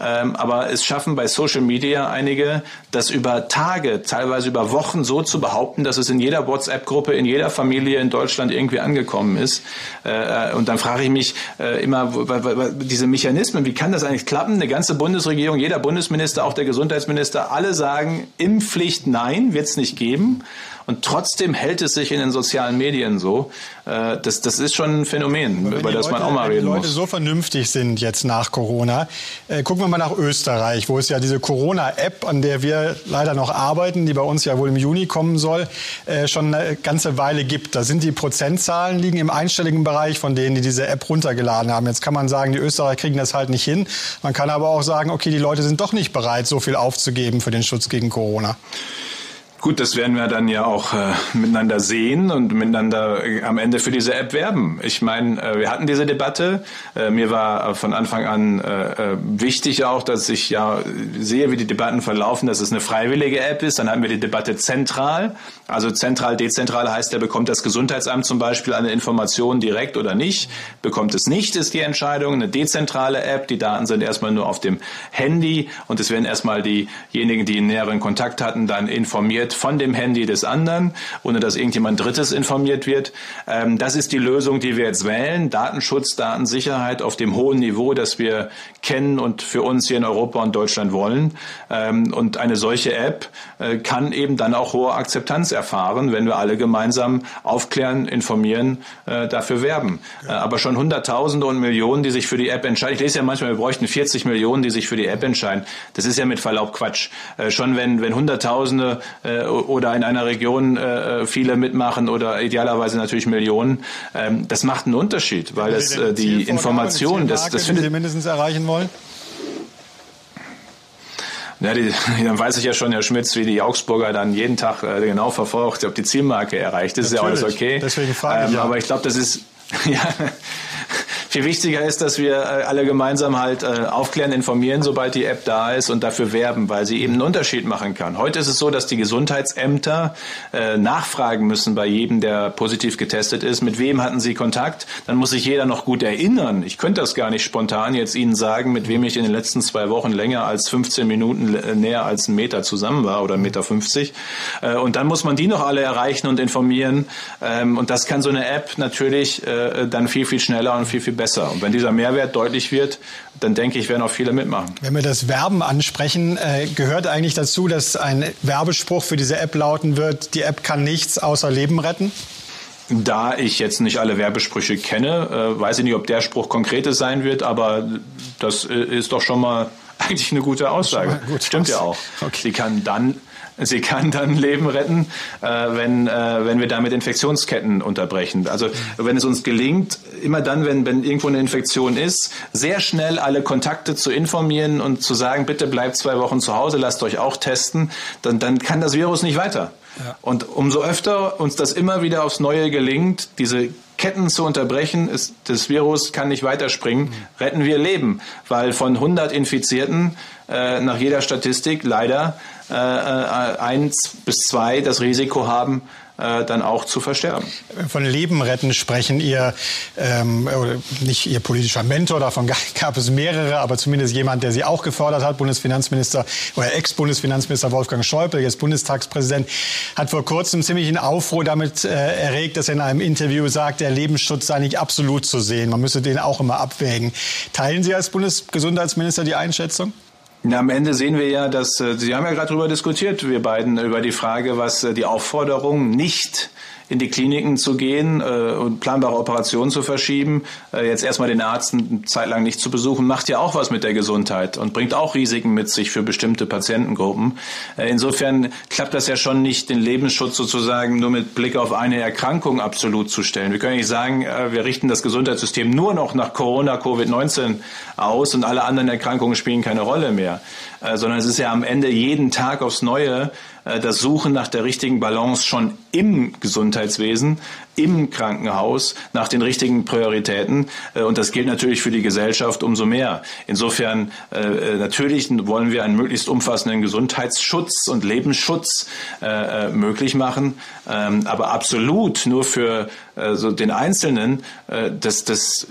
Ähm, aber es schaffen bei Social Media einige, das über Tage, teilweise über Wochen so zu behaupten, dass es in jeder WhatsApp-Gruppe, in jeder Familie in Deutschland irgendwie angekommen ist. Äh, und dann frage ich mich äh, immer, diese Mechanismen, wie kann das eigentlich klappen? Eine ganze Bundesregierung, jeder Bundesminister, auch der Gesundheitsminister, alle sagen, Impfpflicht nein, wird es nicht geben. Und trotzdem hält es sich in den sozialen Medien so. Äh, das, das ist schon ein Phänomen, über das Leute, man auch mal reden muss. Wenn die Leute so vernünftig sind jetzt nach Corona, äh, gucken wir mal nach Österreich, wo es ja diese Corona-App, an der wir leider noch arbeiten, die bei uns ja wohl im Juni kommen soll, äh, schon eine ganze Weile gibt. Da sind die Prozentzahlen liegen im einstelligen Bereich von denen, die diese App runtergeladen haben. Jetzt kann man sagen, die Österreicher kriegen das halt nicht hin. Man kann aber auch sagen, okay, die Leute sind doch nicht bereit, so viel aufzugeben für den Schutz gegen Corona. Gut, das werden wir dann ja auch äh, miteinander sehen und miteinander äh, am Ende für diese App werben. Ich meine, äh, wir hatten diese Debatte. Äh, mir war von Anfang an äh, äh, wichtig auch, dass ich ja sehe, wie die Debatten verlaufen, dass es eine freiwillige App ist. Dann hatten wir die Debatte zentral. Also zentral, dezentral heißt, der bekommt das Gesundheitsamt zum Beispiel eine Information direkt oder nicht. Bekommt es nicht, ist die Entscheidung. Eine dezentrale App, die Daten sind erstmal nur auf dem Handy und es werden erstmal diejenigen, die näheren Kontakt hatten, dann informiert wird von dem Handy des anderen, ohne dass irgendjemand Drittes informiert wird. Ähm, das ist die Lösung, die wir jetzt wählen. Datenschutz, Datensicherheit auf dem hohen Niveau, das wir kennen und für uns hier in Europa und Deutschland wollen. Ähm, und eine solche App äh, kann eben dann auch hohe Akzeptanz erfahren, wenn wir alle gemeinsam aufklären, informieren, äh, dafür werben. Äh, aber schon Hunderttausende und Millionen, die sich für die App entscheiden. Ich lese ja manchmal, wir bräuchten 40 Millionen, die sich für die App entscheiden. Das ist ja mit Verlaub Quatsch. schon wenn, wenn Hunderttausende äh, oder in einer Region äh, viele mitmachen oder idealerweise natürlich Millionen, ähm, das macht einen Unterschied, weil das äh, die Information, das, das findet Sie mindestens erreichen wollen. Ja, die, dann weiß ich ja schon, Herr Schmitz, wie die Augsburger dann jeden Tag äh, genau verfolgt, ob die Zielmarke erreicht. Das Natürlich. ist ja alles okay. Deswegen frage ich ähm, ja. Aber ich glaube, das ist ja, viel wichtiger ist, dass wir äh, alle gemeinsam halt äh, aufklären, informieren, sobald die App da ist und dafür werben, weil sie eben einen Unterschied machen kann. Heute ist es so, dass die Gesundheitsämter äh, nachfragen müssen bei jedem, der positiv getestet ist, mit wem hatten sie Kontakt. Dann muss sich jeder noch gut erinnern. Ich könnte das gar nicht spontan jetzt Ihnen sagen, mit wem ich in den letzten zwei Wochen länger als 15 Minuten näher als einen Meter zusammen war oder 1,50 Meter. 50. Und dann muss man die noch alle erreichen und informieren. Ähm, und das kann so eine App natürlich dann viel, viel schneller und viel, viel besser. Und wenn dieser Mehrwert deutlich wird, dann denke ich, werden auch viele mitmachen. Wenn wir das Werben ansprechen, äh, gehört eigentlich dazu, dass ein Werbespruch für diese App lauten wird, die App kann nichts außer Leben retten? Da ich jetzt nicht alle Werbesprüche kenne, äh, weiß ich nicht, ob der Spruch konkretes sein wird, aber das äh, ist doch schon mal eigentlich eine gute Aussage. Gut Stimmt ja auch. Okay. Sie kann dann Sie kann dann Leben retten, äh, wenn, äh, wenn wir damit Infektionsketten unterbrechen. Also wenn es uns gelingt, immer dann, wenn, wenn irgendwo eine Infektion ist, sehr schnell alle Kontakte zu informieren und zu sagen, bitte bleibt zwei Wochen zu Hause, lasst euch auch testen, dann, dann kann das Virus nicht weiter. Ja. Und umso öfter uns das immer wieder aufs Neue gelingt, diese Ketten zu unterbrechen, ist, das Virus kann nicht weiterspringen, mhm. retten wir Leben. Weil von 100 Infizierten äh, nach jeder Statistik leider äh, äh, eins bis zwei das Risiko haben, äh, dann auch zu versterben. Von Leben retten sprechen Ihr, ähm, nicht Ihr politischer Mentor, davon gab es mehrere, aber zumindest jemand, der Sie auch gefordert hat, Bundesfinanzminister oder Ex-Bundesfinanzminister Wolfgang Schäuble, jetzt Bundestagspräsident, hat vor kurzem ziemlich einen Aufruhr damit äh, erregt, dass er in einem Interview sagt, der Lebensschutz sei nicht absolut zu sehen. Man müsse den auch immer abwägen. Teilen Sie als Bundesgesundheitsminister die Einschätzung? Na, am Ende sehen wir ja, dass äh, Sie haben ja gerade darüber diskutiert, wir beiden, über die Frage, was äh, die Aufforderung nicht in die Kliniken zu gehen äh, und planbare Operationen zu verschieben, äh, jetzt erstmal den Arzt eine Zeit lang nicht zu besuchen, macht ja auch was mit der Gesundheit und bringt auch Risiken mit sich für bestimmte Patientengruppen. Äh, insofern klappt das ja schon nicht, den Lebensschutz sozusagen nur mit Blick auf eine Erkrankung absolut zu stellen. Wir können nicht sagen, äh, wir richten das Gesundheitssystem nur noch nach Corona, Covid-19 aus und alle anderen Erkrankungen spielen keine Rolle mehr, äh, sondern es ist ja am Ende jeden Tag aufs Neue das Suchen nach der richtigen Balance schon im Gesundheitswesen, im Krankenhaus, nach den richtigen Prioritäten. Äh, und das gilt natürlich für die Gesellschaft umso mehr. Insofern äh, natürlich wollen wir einen möglichst umfassenden Gesundheitsschutz und Lebensschutz möglich machen. Ähm, aber absolut nur für den Einzelnen, das, das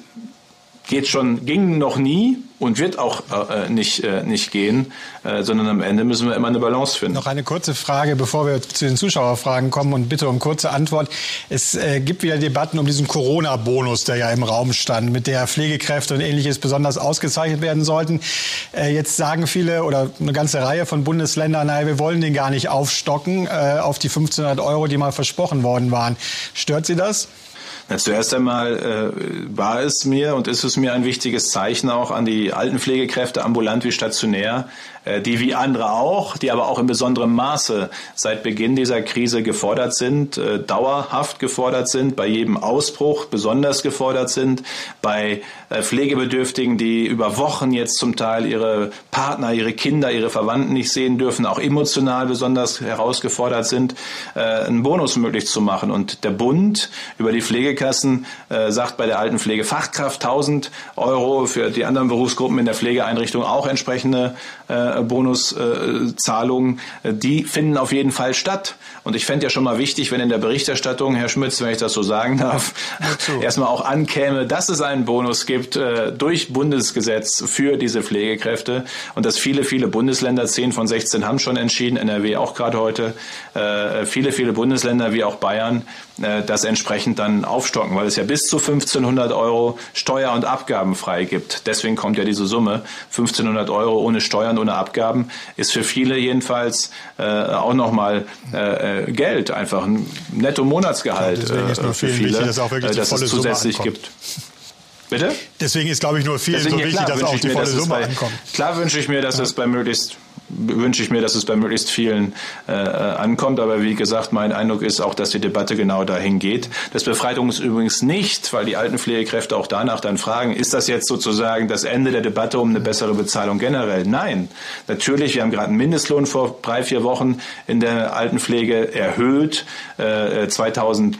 geht schon, ging noch nie und wird auch äh, nicht, äh, nicht gehen, äh, sondern am Ende müssen wir immer eine Balance finden. Noch eine kurze Frage, bevor wir zu den Zuschauerfragen kommen und bitte um kurze Antwort. Es äh, gibt wieder Debatten um diesen Corona-Bonus, der ja im Raum stand, mit der Pflegekräfte und ähnliches besonders ausgezeichnet werden sollten. Äh, jetzt sagen viele oder eine ganze Reihe von Bundesländern, naja, wir wollen den gar nicht aufstocken äh, auf die 1500 Euro, die mal versprochen worden waren. Stört Sie das? Na, zuerst einmal äh, war es mir und ist es mir ein wichtiges Zeichen auch an die Altenpflegekräfte, ambulant wie stationär, die wie andere auch, die aber auch in besonderem Maße seit Beginn dieser Krise gefordert sind, äh, dauerhaft gefordert sind, bei jedem Ausbruch besonders gefordert sind, bei äh, Pflegebedürftigen, die über Wochen jetzt zum Teil ihre Partner, ihre Kinder, ihre Verwandten nicht sehen dürfen, auch emotional besonders herausgefordert sind, einen Bonus möglich zu machen. Und der Bund über die Pflegekassen sagt bei der Altenpflege Fachkraft 1000 Euro, für die anderen Berufsgruppen in der Pflegeeinrichtung auch entsprechende Bonuszahlungen, die finden auf jeden Fall statt. Und ich fände ja schon mal wichtig, wenn in der Berichterstattung, Herr Schmitz, wenn ich das so sagen darf, erstmal auch ankäme, dass es einen Bonus gibt äh, durch Bundesgesetz für diese Pflegekräfte und dass viele, viele Bundesländer, 10 von 16 haben schon entschieden, NRW auch gerade heute, äh, viele, viele Bundesländer wie auch Bayern äh, das entsprechend dann aufstocken, weil es ja bis zu 1500 Euro Steuer- und Abgaben frei gibt. Deswegen kommt ja diese Summe. 1500 Euro ohne Steuern, ohne Abgaben ist für viele jedenfalls äh, auch nochmal äh, äh Geld, einfach ein Netto-Monatsgehalt äh, für viele, dass, auch wirklich dass es zusätzlich gibt. Bitte? Deswegen ist, glaube ich, nur vielen Deswegen, so wichtig, klar, dass auch die volle Summe ankommt. Klar wünsche ich mir, dass ja. es bei möglichst wünsche ich mir, dass es bei möglichst vielen äh, ankommt. Aber wie gesagt, mein Eindruck ist auch, dass die Debatte genau dahin geht. Das befreit uns übrigens nicht, weil die alten Pflegekräfte auch danach dann fragen, ist das jetzt sozusagen das Ende der Debatte um eine bessere Bezahlung generell? Nein. Natürlich, wir haben gerade einen Mindestlohn vor drei, vier Wochen in der Altenpflege erhöht. Äh, 2000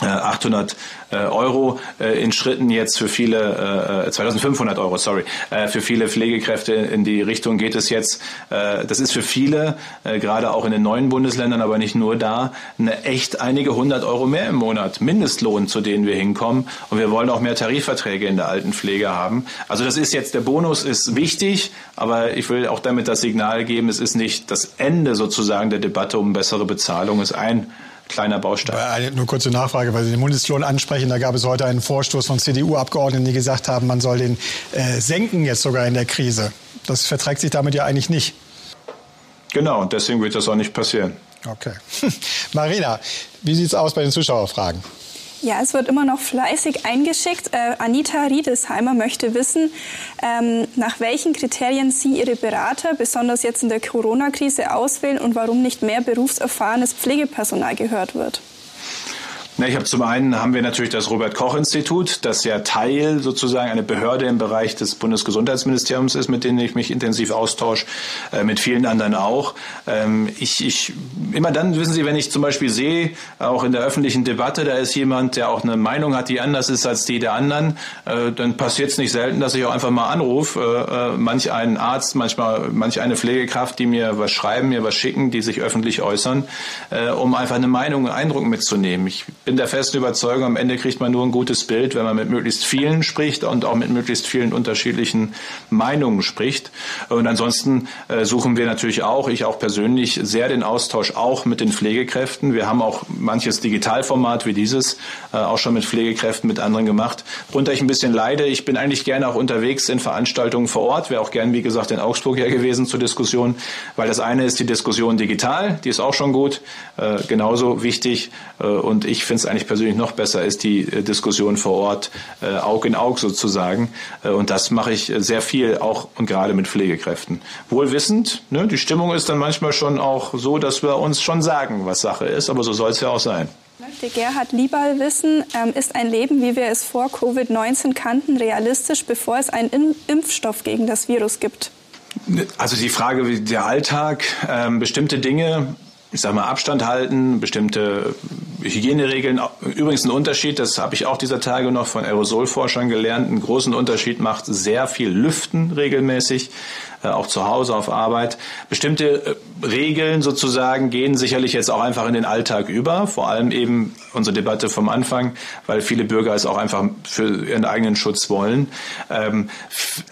800 äh, Euro äh, in Schritten jetzt für viele, 2500 äh, Euro, sorry, für viele Pflegekräfte in die Richtung geht es jetzt. Das ist für viele, gerade auch in den neuen Bundesländern, aber nicht nur da, eine echt einige hundert Euro mehr im Monat Mindestlohn, zu denen wir hinkommen. Und wir wollen auch mehr Tarifverträge in der Altenpflege haben. Also das ist jetzt, der Bonus ist wichtig, aber ich will auch damit das Signal geben, es ist nicht das Ende sozusagen der Debatte um bessere Bezahlung, es ist ein kleiner Baustein. Nur kurze Nachfrage, weil Sie den Mindestlohn ansprechen. Da gab es heute einen Vorstoß von CDU-Abgeordneten, die gesagt haben, man soll den äh, senken jetzt sogar in der Krise. Das verträgt sich damit ja eigentlich nicht. Genau, und deswegen wird das auch nicht passieren. Okay. Marina, wie sieht es aus bei den Zuschauerfragen? Ja, es wird immer noch fleißig eingeschickt. Äh, Anita Riedesheimer möchte wissen, ähm, nach welchen Kriterien Sie Ihre Berater, besonders jetzt in der Corona-Krise, auswählen und warum nicht mehr berufserfahrenes Pflegepersonal gehört wird. Na, ich habe zum einen haben wir natürlich das Robert Koch Institut, das ja Teil sozusagen eine Behörde im Bereich des Bundesgesundheitsministeriums ist, mit denen ich mich intensiv austausche, äh, mit vielen anderen auch. Ähm, ich, ich immer dann wissen Sie, wenn ich zum Beispiel sehe, auch in der öffentlichen Debatte, da ist jemand, der auch eine Meinung hat, die anders ist als die der anderen, äh, dann passiert es nicht selten, dass ich auch einfach mal anrufe, äh, äh, manch einen Arzt, manchmal manch eine Pflegekraft, die mir was schreiben, mir was schicken, die sich öffentlich äußern, äh, um einfach eine Meinung, einen Eindruck mitzunehmen. Ich bin der festen Überzeugung, am Ende kriegt man nur ein gutes Bild, wenn man mit möglichst vielen spricht und auch mit möglichst vielen unterschiedlichen Meinungen spricht. Und ansonsten äh, suchen wir natürlich auch, ich auch persönlich, sehr den Austausch auch mit den Pflegekräften. Wir haben auch manches Digitalformat wie dieses äh, auch schon mit Pflegekräften, mit anderen gemacht. Worunter ich ein bisschen leide, ich bin eigentlich gerne auch unterwegs in Veranstaltungen vor Ort, wäre auch gern, wie gesagt, in Augsburg ja gewesen zur Diskussion, weil das eine ist die Diskussion digital, die ist auch schon gut, äh, genauso wichtig. Und ich finde finde es eigentlich persönlich noch besser, ist die äh, Diskussion vor Ort äh, Aug in Aug sozusagen. Äh, und das mache ich äh, sehr viel, auch und gerade mit Pflegekräften. Wohlwissend, ne, die Stimmung ist dann manchmal schon auch so, dass wir uns schon sagen, was Sache ist, aber so soll es ja auch sein. Möchte Gerhard Liebal wissen, ähm, ist ein Leben, wie wir es vor Covid-19 kannten, realistisch, bevor es einen Impfstoff gegen das Virus gibt? Also die Frage, wie der Alltag, ähm, bestimmte Dinge, ich sage mal Abstand halten, bestimmte Hygieneregeln. Übrigens ein Unterschied, das habe ich auch dieser Tage noch von Aerosolforschern gelernt, einen großen Unterschied macht sehr viel Lüften regelmäßig. Äh, auch zu Hause auf Arbeit. Bestimmte äh, Regeln sozusagen gehen sicherlich jetzt auch einfach in den Alltag über, vor allem eben unsere Debatte vom Anfang, weil viele Bürger es auch einfach für ihren eigenen Schutz wollen. Ähm,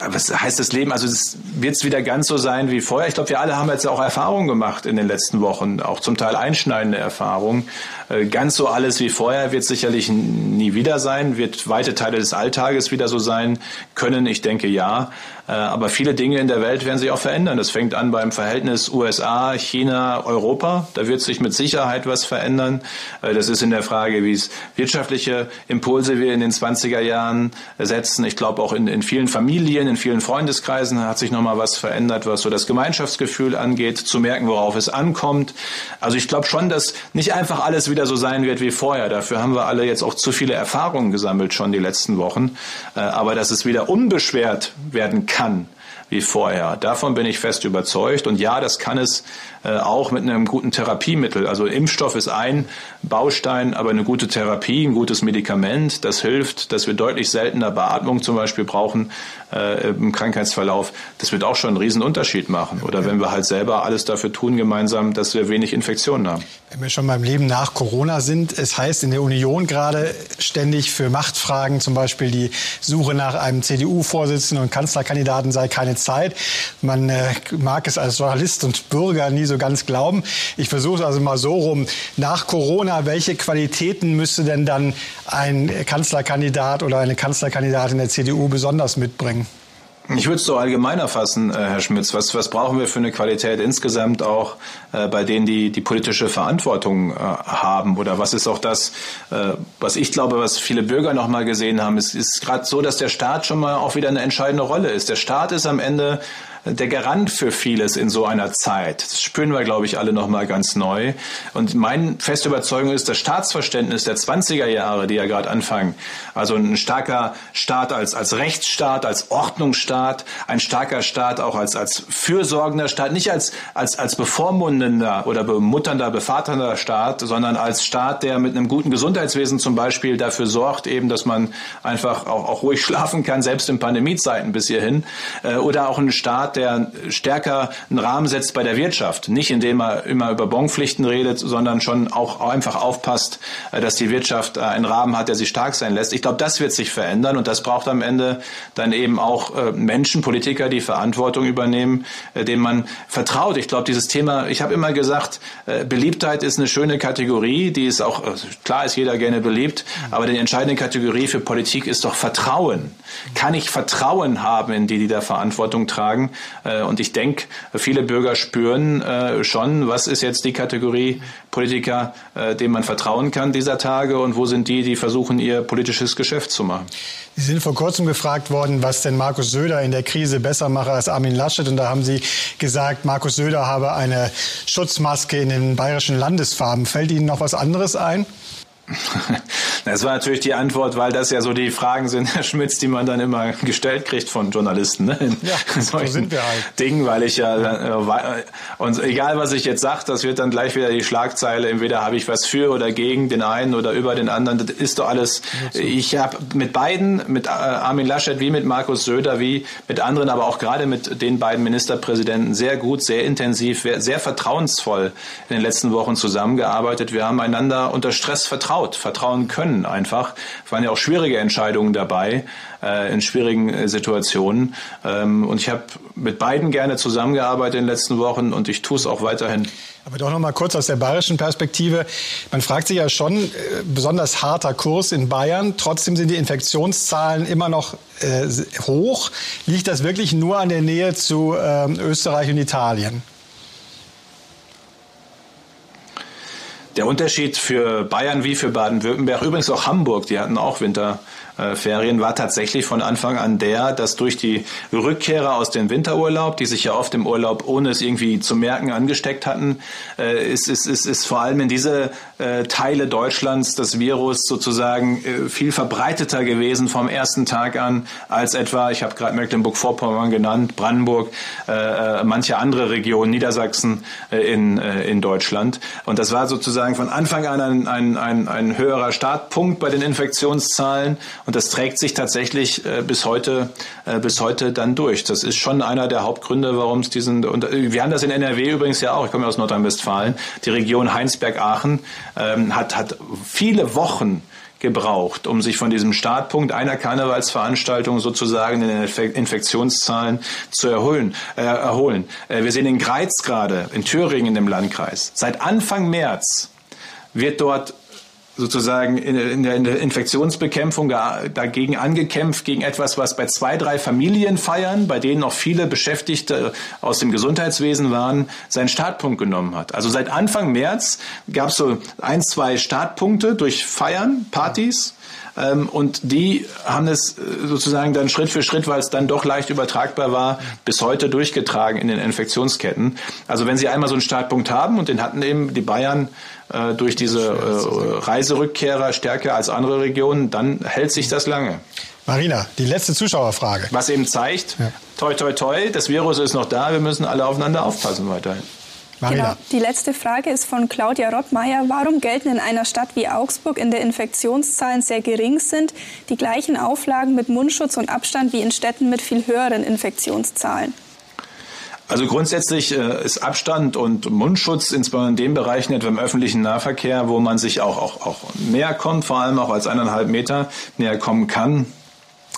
was heißt das Leben? Also wird es wieder ganz so sein wie vorher? Ich glaube, wir alle haben jetzt auch Erfahrungen gemacht in den letzten Wochen, auch zum Teil einschneidende Erfahrungen. Äh, ganz so alles wie vorher wird sicherlich nie wieder sein, wird weite Teile des Alltages wieder so sein können. Ich denke ja. Äh, aber viele Dinge in der Welt werden sich auch verändern. Das fängt an beim Verhältnis USA, China, Europa. Da wird sich mit Sicherheit was verändern. Äh, das ist in der Frage, wie es wirtschaftliche Impulse wir in den 20er Jahren setzen. Ich glaube auch in, in vielen Familien, in vielen Freundeskreisen hat sich nochmal was verändert, was so das Gemeinschaftsgefühl angeht, zu merken, worauf es ankommt. Also ich glaube schon, dass nicht einfach alles wieder so sein wird wie vorher. Dafür haben wir alle jetzt auch zu viele Erfahrungen gesammelt schon die letzten Wochen. Äh, aber dass es wieder unbeschwert werden kann, wie vorher. Davon bin ich fest überzeugt. Und ja, das kann es äh, auch mit einem guten Therapiemittel. Also Impfstoff ist ein Baustein, aber eine gute Therapie, ein gutes Medikament, das hilft, dass wir deutlich seltener Beatmung zum Beispiel brauchen äh, im Krankheitsverlauf. Das wird auch schon einen riesen Unterschied machen. Oder wenn wir halt selber alles dafür tun gemeinsam, dass wir wenig Infektionen haben. Wenn wir schon beim Leben nach Corona sind, es heißt in der Union gerade ständig für Machtfragen, zum Beispiel die Suche nach einem CDU-Vorsitzenden und Kanzlerkandidaten sei keine Zeit. Man äh, mag es als Journalist und Bürger nie so ganz glauben. Ich versuche es also mal so rum. Nach Corona, welche Qualitäten müsste denn dann ein Kanzlerkandidat oder eine Kanzlerkandidatin der CDU besonders mitbringen? Ich würde es so allgemeiner fassen, äh, Herr Schmitz. Was, was brauchen wir für eine Qualität insgesamt auch äh, bei denen, die die politische Verantwortung äh, haben? Oder was ist auch das, äh, was ich glaube, was viele Bürger noch mal gesehen haben? Es ist gerade so, dass der Staat schon mal auch wieder eine entscheidende Rolle ist. Der Staat ist am Ende der Garant für vieles in so einer Zeit. Das spüren wir, glaube ich, alle noch mal ganz neu. Und meine feste Überzeugung ist, das Staatsverständnis der 20er Jahre, die ja gerade anfangen, also ein starker Staat als, als Rechtsstaat, als Ordnungsstaat, ein starker Staat auch als, als fürsorgender Staat, nicht als, als, als bevormundender oder bemutternder, bevaternder Staat, sondern als Staat, der mit einem guten Gesundheitswesen zum Beispiel dafür sorgt, eben, dass man einfach auch, auch ruhig schlafen kann, selbst in Pandemiezeiten bis hierhin, äh, oder auch ein Staat, Staat, der stärker einen Rahmen setzt bei der Wirtschaft. Nicht indem er immer über Bonpflichten redet, sondern schon auch einfach aufpasst, äh, dass die Wirtschaft äh, einen Rahmen hat, der sie stark sein lässt. Ich glaube, das wird sich verändern und das braucht am Ende dann eben auch äh, Menschen, Politiker, die Verantwortung übernehmen, denen man vertraut. Ich glaube, dieses Thema, ich habe immer gesagt, Beliebtheit ist eine schöne Kategorie, die ist auch, klar ist jeder gerne beliebt, aber die entscheidende Kategorie für Politik ist doch Vertrauen. Kann ich Vertrauen haben in die, die da Verantwortung tragen? Und ich denke, viele Bürger spüren schon, was ist jetzt die Kategorie Politiker, dem man vertrauen kann dieser Tage und wo sind die, die versuchen, ihr politisches Geschäft zu machen? Sie sind vor kurzem gefragt worden, was denn Markus Söder in der Krise besser mache als Armin Laschet. Und da haben Sie gesagt, Markus Söder habe eine Schutzmaske in den bayerischen Landesfarben. Fällt Ihnen noch was anderes ein? Das war natürlich die Antwort, weil das ja so die Fragen sind, Herr Schmitz, die man dann immer gestellt kriegt von Journalisten. Ne? In ja, so sind wir halt. Dingen, weil ich ja, äh, und egal was ich jetzt sage, das wird dann gleich wieder die Schlagzeile, entweder habe ich was für oder gegen den einen oder über den anderen. Das ist doch alles, ich habe mit beiden, mit äh, Armin Laschet wie mit Markus Söder, wie mit anderen, aber auch gerade mit den beiden Ministerpräsidenten sehr gut, sehr intensiv, sehr vertrauensvoll in den letzten Wochen zusammengearbeitet. Wir haben einander unter Stress vertraut, vertrauen können einfach. Es waren ja auch schwierige Entscheidungen dabei äh, in schwierigen äh, Situationen. Ähm, und ich habe mit beiden gerne zusammengearbeitet in den letzten Wochen und ich tue es auch weiterhin. Aber doch noch mal kurz aus der bayerischen Perspektive. Man fragt sich ja schon, äh, besonders harter Kurs in Bayern. Trotzdem sind die Infektionszahlen immer noch äh, hoch. Liegt das wirklich nur an der Nähe zu äh, Österreich und Italien? Der Unterschied für Bayern wie für Baden-Württemberg, übrigens auch Hamburg, die hatten auch Winter, äh, Ferien war tatsächlich von Anfang an der, dass durch die Rückkehrer aus dem Winterurlaub, die sich ja oft im Urlaub, ohne es irgendwie zu merken, angesteckt hatten, äh, ist, ist, ist, ist vor allem in diese äh, Teile Deutschlands das Virus sozusagen äh, viel verbreiteter gewesen vom ersten Tag an als etwa, ich habe gerade Mecklenburg-Vorpommern genannt, Brandenburg, äh, äh, manche andere Regionen, Niedersachsen in, in Deutschland. Und das war sozusagen von Anfang an ein, ein, ein, ein höherer Startpunkt bei den Infektionszahlen. Und das trägt sich tatsächlich äh, bis heute äh, bis heute dann durch. Das ist schon einer der Hauptgründe, warum es diesen und äh, wir haben das in NRW übrigens ja auch. Ich komme aus Nordrhein-Westfalen. Die Region Heinsberg-Aachen ähm, hat hat viele Wochen gebraucht, um sich von diesem Startpunkt einer Karnevalsveranstaltung sozusagen in den Infektionszahlen zu erholen. Äh, erholen. Äh, wir sehen in Greiz gerade, in Thüringen in dem Landkreis. Seit Anfang März wird dort sozusagen in, der, in der Infektionsbekämpfung dagegen angekämpft, gegen etwas, was bei zwei, drei Familien feiern, bei denen auch viele Beschäftigte aus dem Gesundheitswesen waren, seinen Startpunkt genommen hat. Also seit Anfang März gab es so ein, zwei Startpunkte durch Feiern, Partys. Ähm, und die haben es äh, sozusagen dann Schritt für Schritt, weil es dann doch leicht übertragbar war, bis heute durchgetragen in den Infektionsketten. Also wenn Sie einmal so einen Startpunkt haben, und den hatten eben die Bayern äh, durch diese äh, Reiserückkehrer stärker als andere Regionen, dann hält sich das lange. Marina, die letzte Zuschauerfrage. Was eben zeigt, ja. toi, toi, toi, das Virus ist noch da, wir müssen alle aufeinander aufpassen weiterhin. Marina. Genau. Die letzte Frage ist von Claudia Rottmeier. Warum gelten in einer Stadt wie Augsburg, in der Infektionszahlen sehr gering sind, die gleichen Auflagen mit Mundschutz und Abstand wie in Städten mit viel höheren Infektionszahlen? Also grundsätzlich äh, ist Abstand und Mundschutz, insbesondere in den Bereichen, etwa im öffentlichen Nahverkehr, wo man sich auch, auch, auch näher kommt, vor allem auch als eineinhalb Meter näher kommen kann,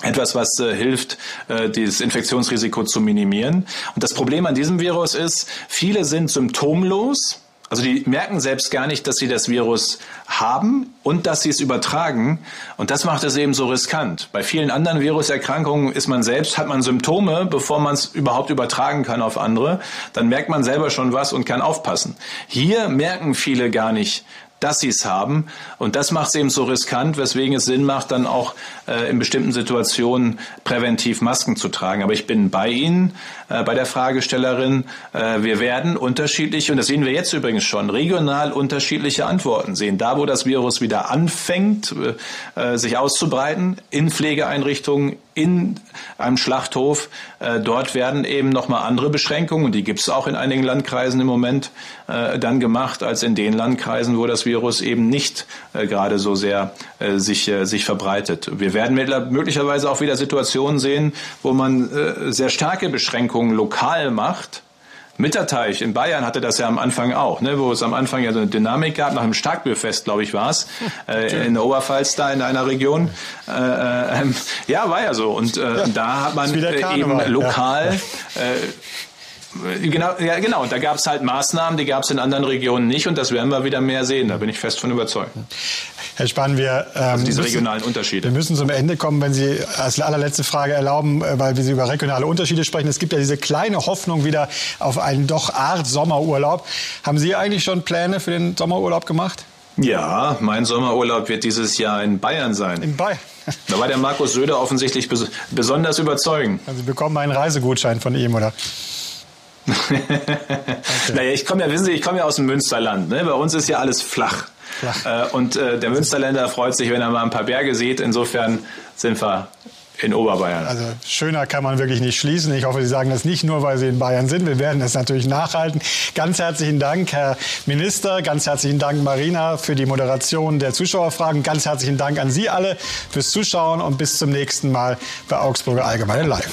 etwas, was äh, hilft, äh, dieses Infektionsrisiko zu minimieren. Und das Problem an diesem Virus ist, viele sind symptomlos also die merken selbst gar nicht, dass sie das Virus haben und dass sie es übertragen. Und das macht es eben so riskant. Bei vielen anderen Viruserkrankungen ist man selbst, hat man Symptome, bevor man es überhaupt übertragen kann auf andere. Dann merkt man selber schon was und kann aufpassen. Hier merken viele gar nicht, dass sie es haben. Und das macht es eben so riskant, weswegen es Sinn macht, dann auch äh, in bestimmten Situationen präventiv Masken zu tragen. Aber ich bin bei Ihnen, bei der Fragestellerin. Äh, wir werden unterschiedliche, und das sehen wir jetzt übrigens schon, regional unterschiedliche Antworten sehen. Da, wo das Virus wieder anfängt, äh, sich auszubreiten, in Pflegeeinrichtungen, in einem Schlachthof. Äh, dort werden eben nochmal andere Beschränkungen, und die gibt es auch in einigen Landkreisen im Moment, äh, dann gemacht, als in den Landkreisen, wo das Virus eben nicht äh, gerade so sehr äh, sich, äh, sich verbreitet. Wir werden möglicherweise auch wieder Situationen sehen, wo man äh, sehr starke Beschränkungen lokal macht Mitterteich in Bayern hatte das ja am Anfang auch, ne, wo es am Anfang ja so eine Dynamik gab, nach dem Starkbierfest, glaube ich, war es, äh, in der Oberpfalz da in einer Region. Äh, äh, ja, war ja so. Und äh, ja, da hat man äh, eben lokal ja. Genau, ja, genau. Da gab es halt Maßnahmen, die gab es in anderen Regionen nicht und das werden wir wieder mehr sehen. Da bin ich fest von überzeugt. Herr Spahn, wir ähm, also diese müssen, regionalen Unterschiede. Wir müssen zum Ende kommen, wenn Sie als allerletzte Frage erlauben, äh, weil wir Sie über regionale Unterschiede sprechen. Es gibt ja diese kleine Hoffnung wieder auf einen doch Art Sommerurlaub. Haben Sie eigentlich schon Pläne für den Sommerurlaub gemacht? Ja, mein Sommerurlaub wird dieses Jahr in Bayern sein. In Bayern. Da war der Markus Söder offensichtlich bes besonders überzeugend. Also Sie bekommen einen Reisegutschein von ihm, oder? Naja, ich komme ja, wissen Sie, ich komme ja aus dem Münsterland. Ne? Bei uns ist ja alles flach. flach. Äh, und äh, der Münsterländer freut sich, wenn er mal ein paar Berge sieht. Insofern sind wir in Oberbayern. Also schöner kann man wirklich nicht schließen. Ich hoffe, Sie sagen das nicht nur, weil Sie in Bayern sind. Wir werden es natürlich nachhalten. Ganz herzlichen Dank, Herr Minister. Ganz herzlichen Dank, Marina, für die Moderation der Zuschauerfragen. Ganz herzlichen Dank an Sie alle fürs Zuschauen und bis zum nächsten Mal bei Augsburger Allgemeine Live.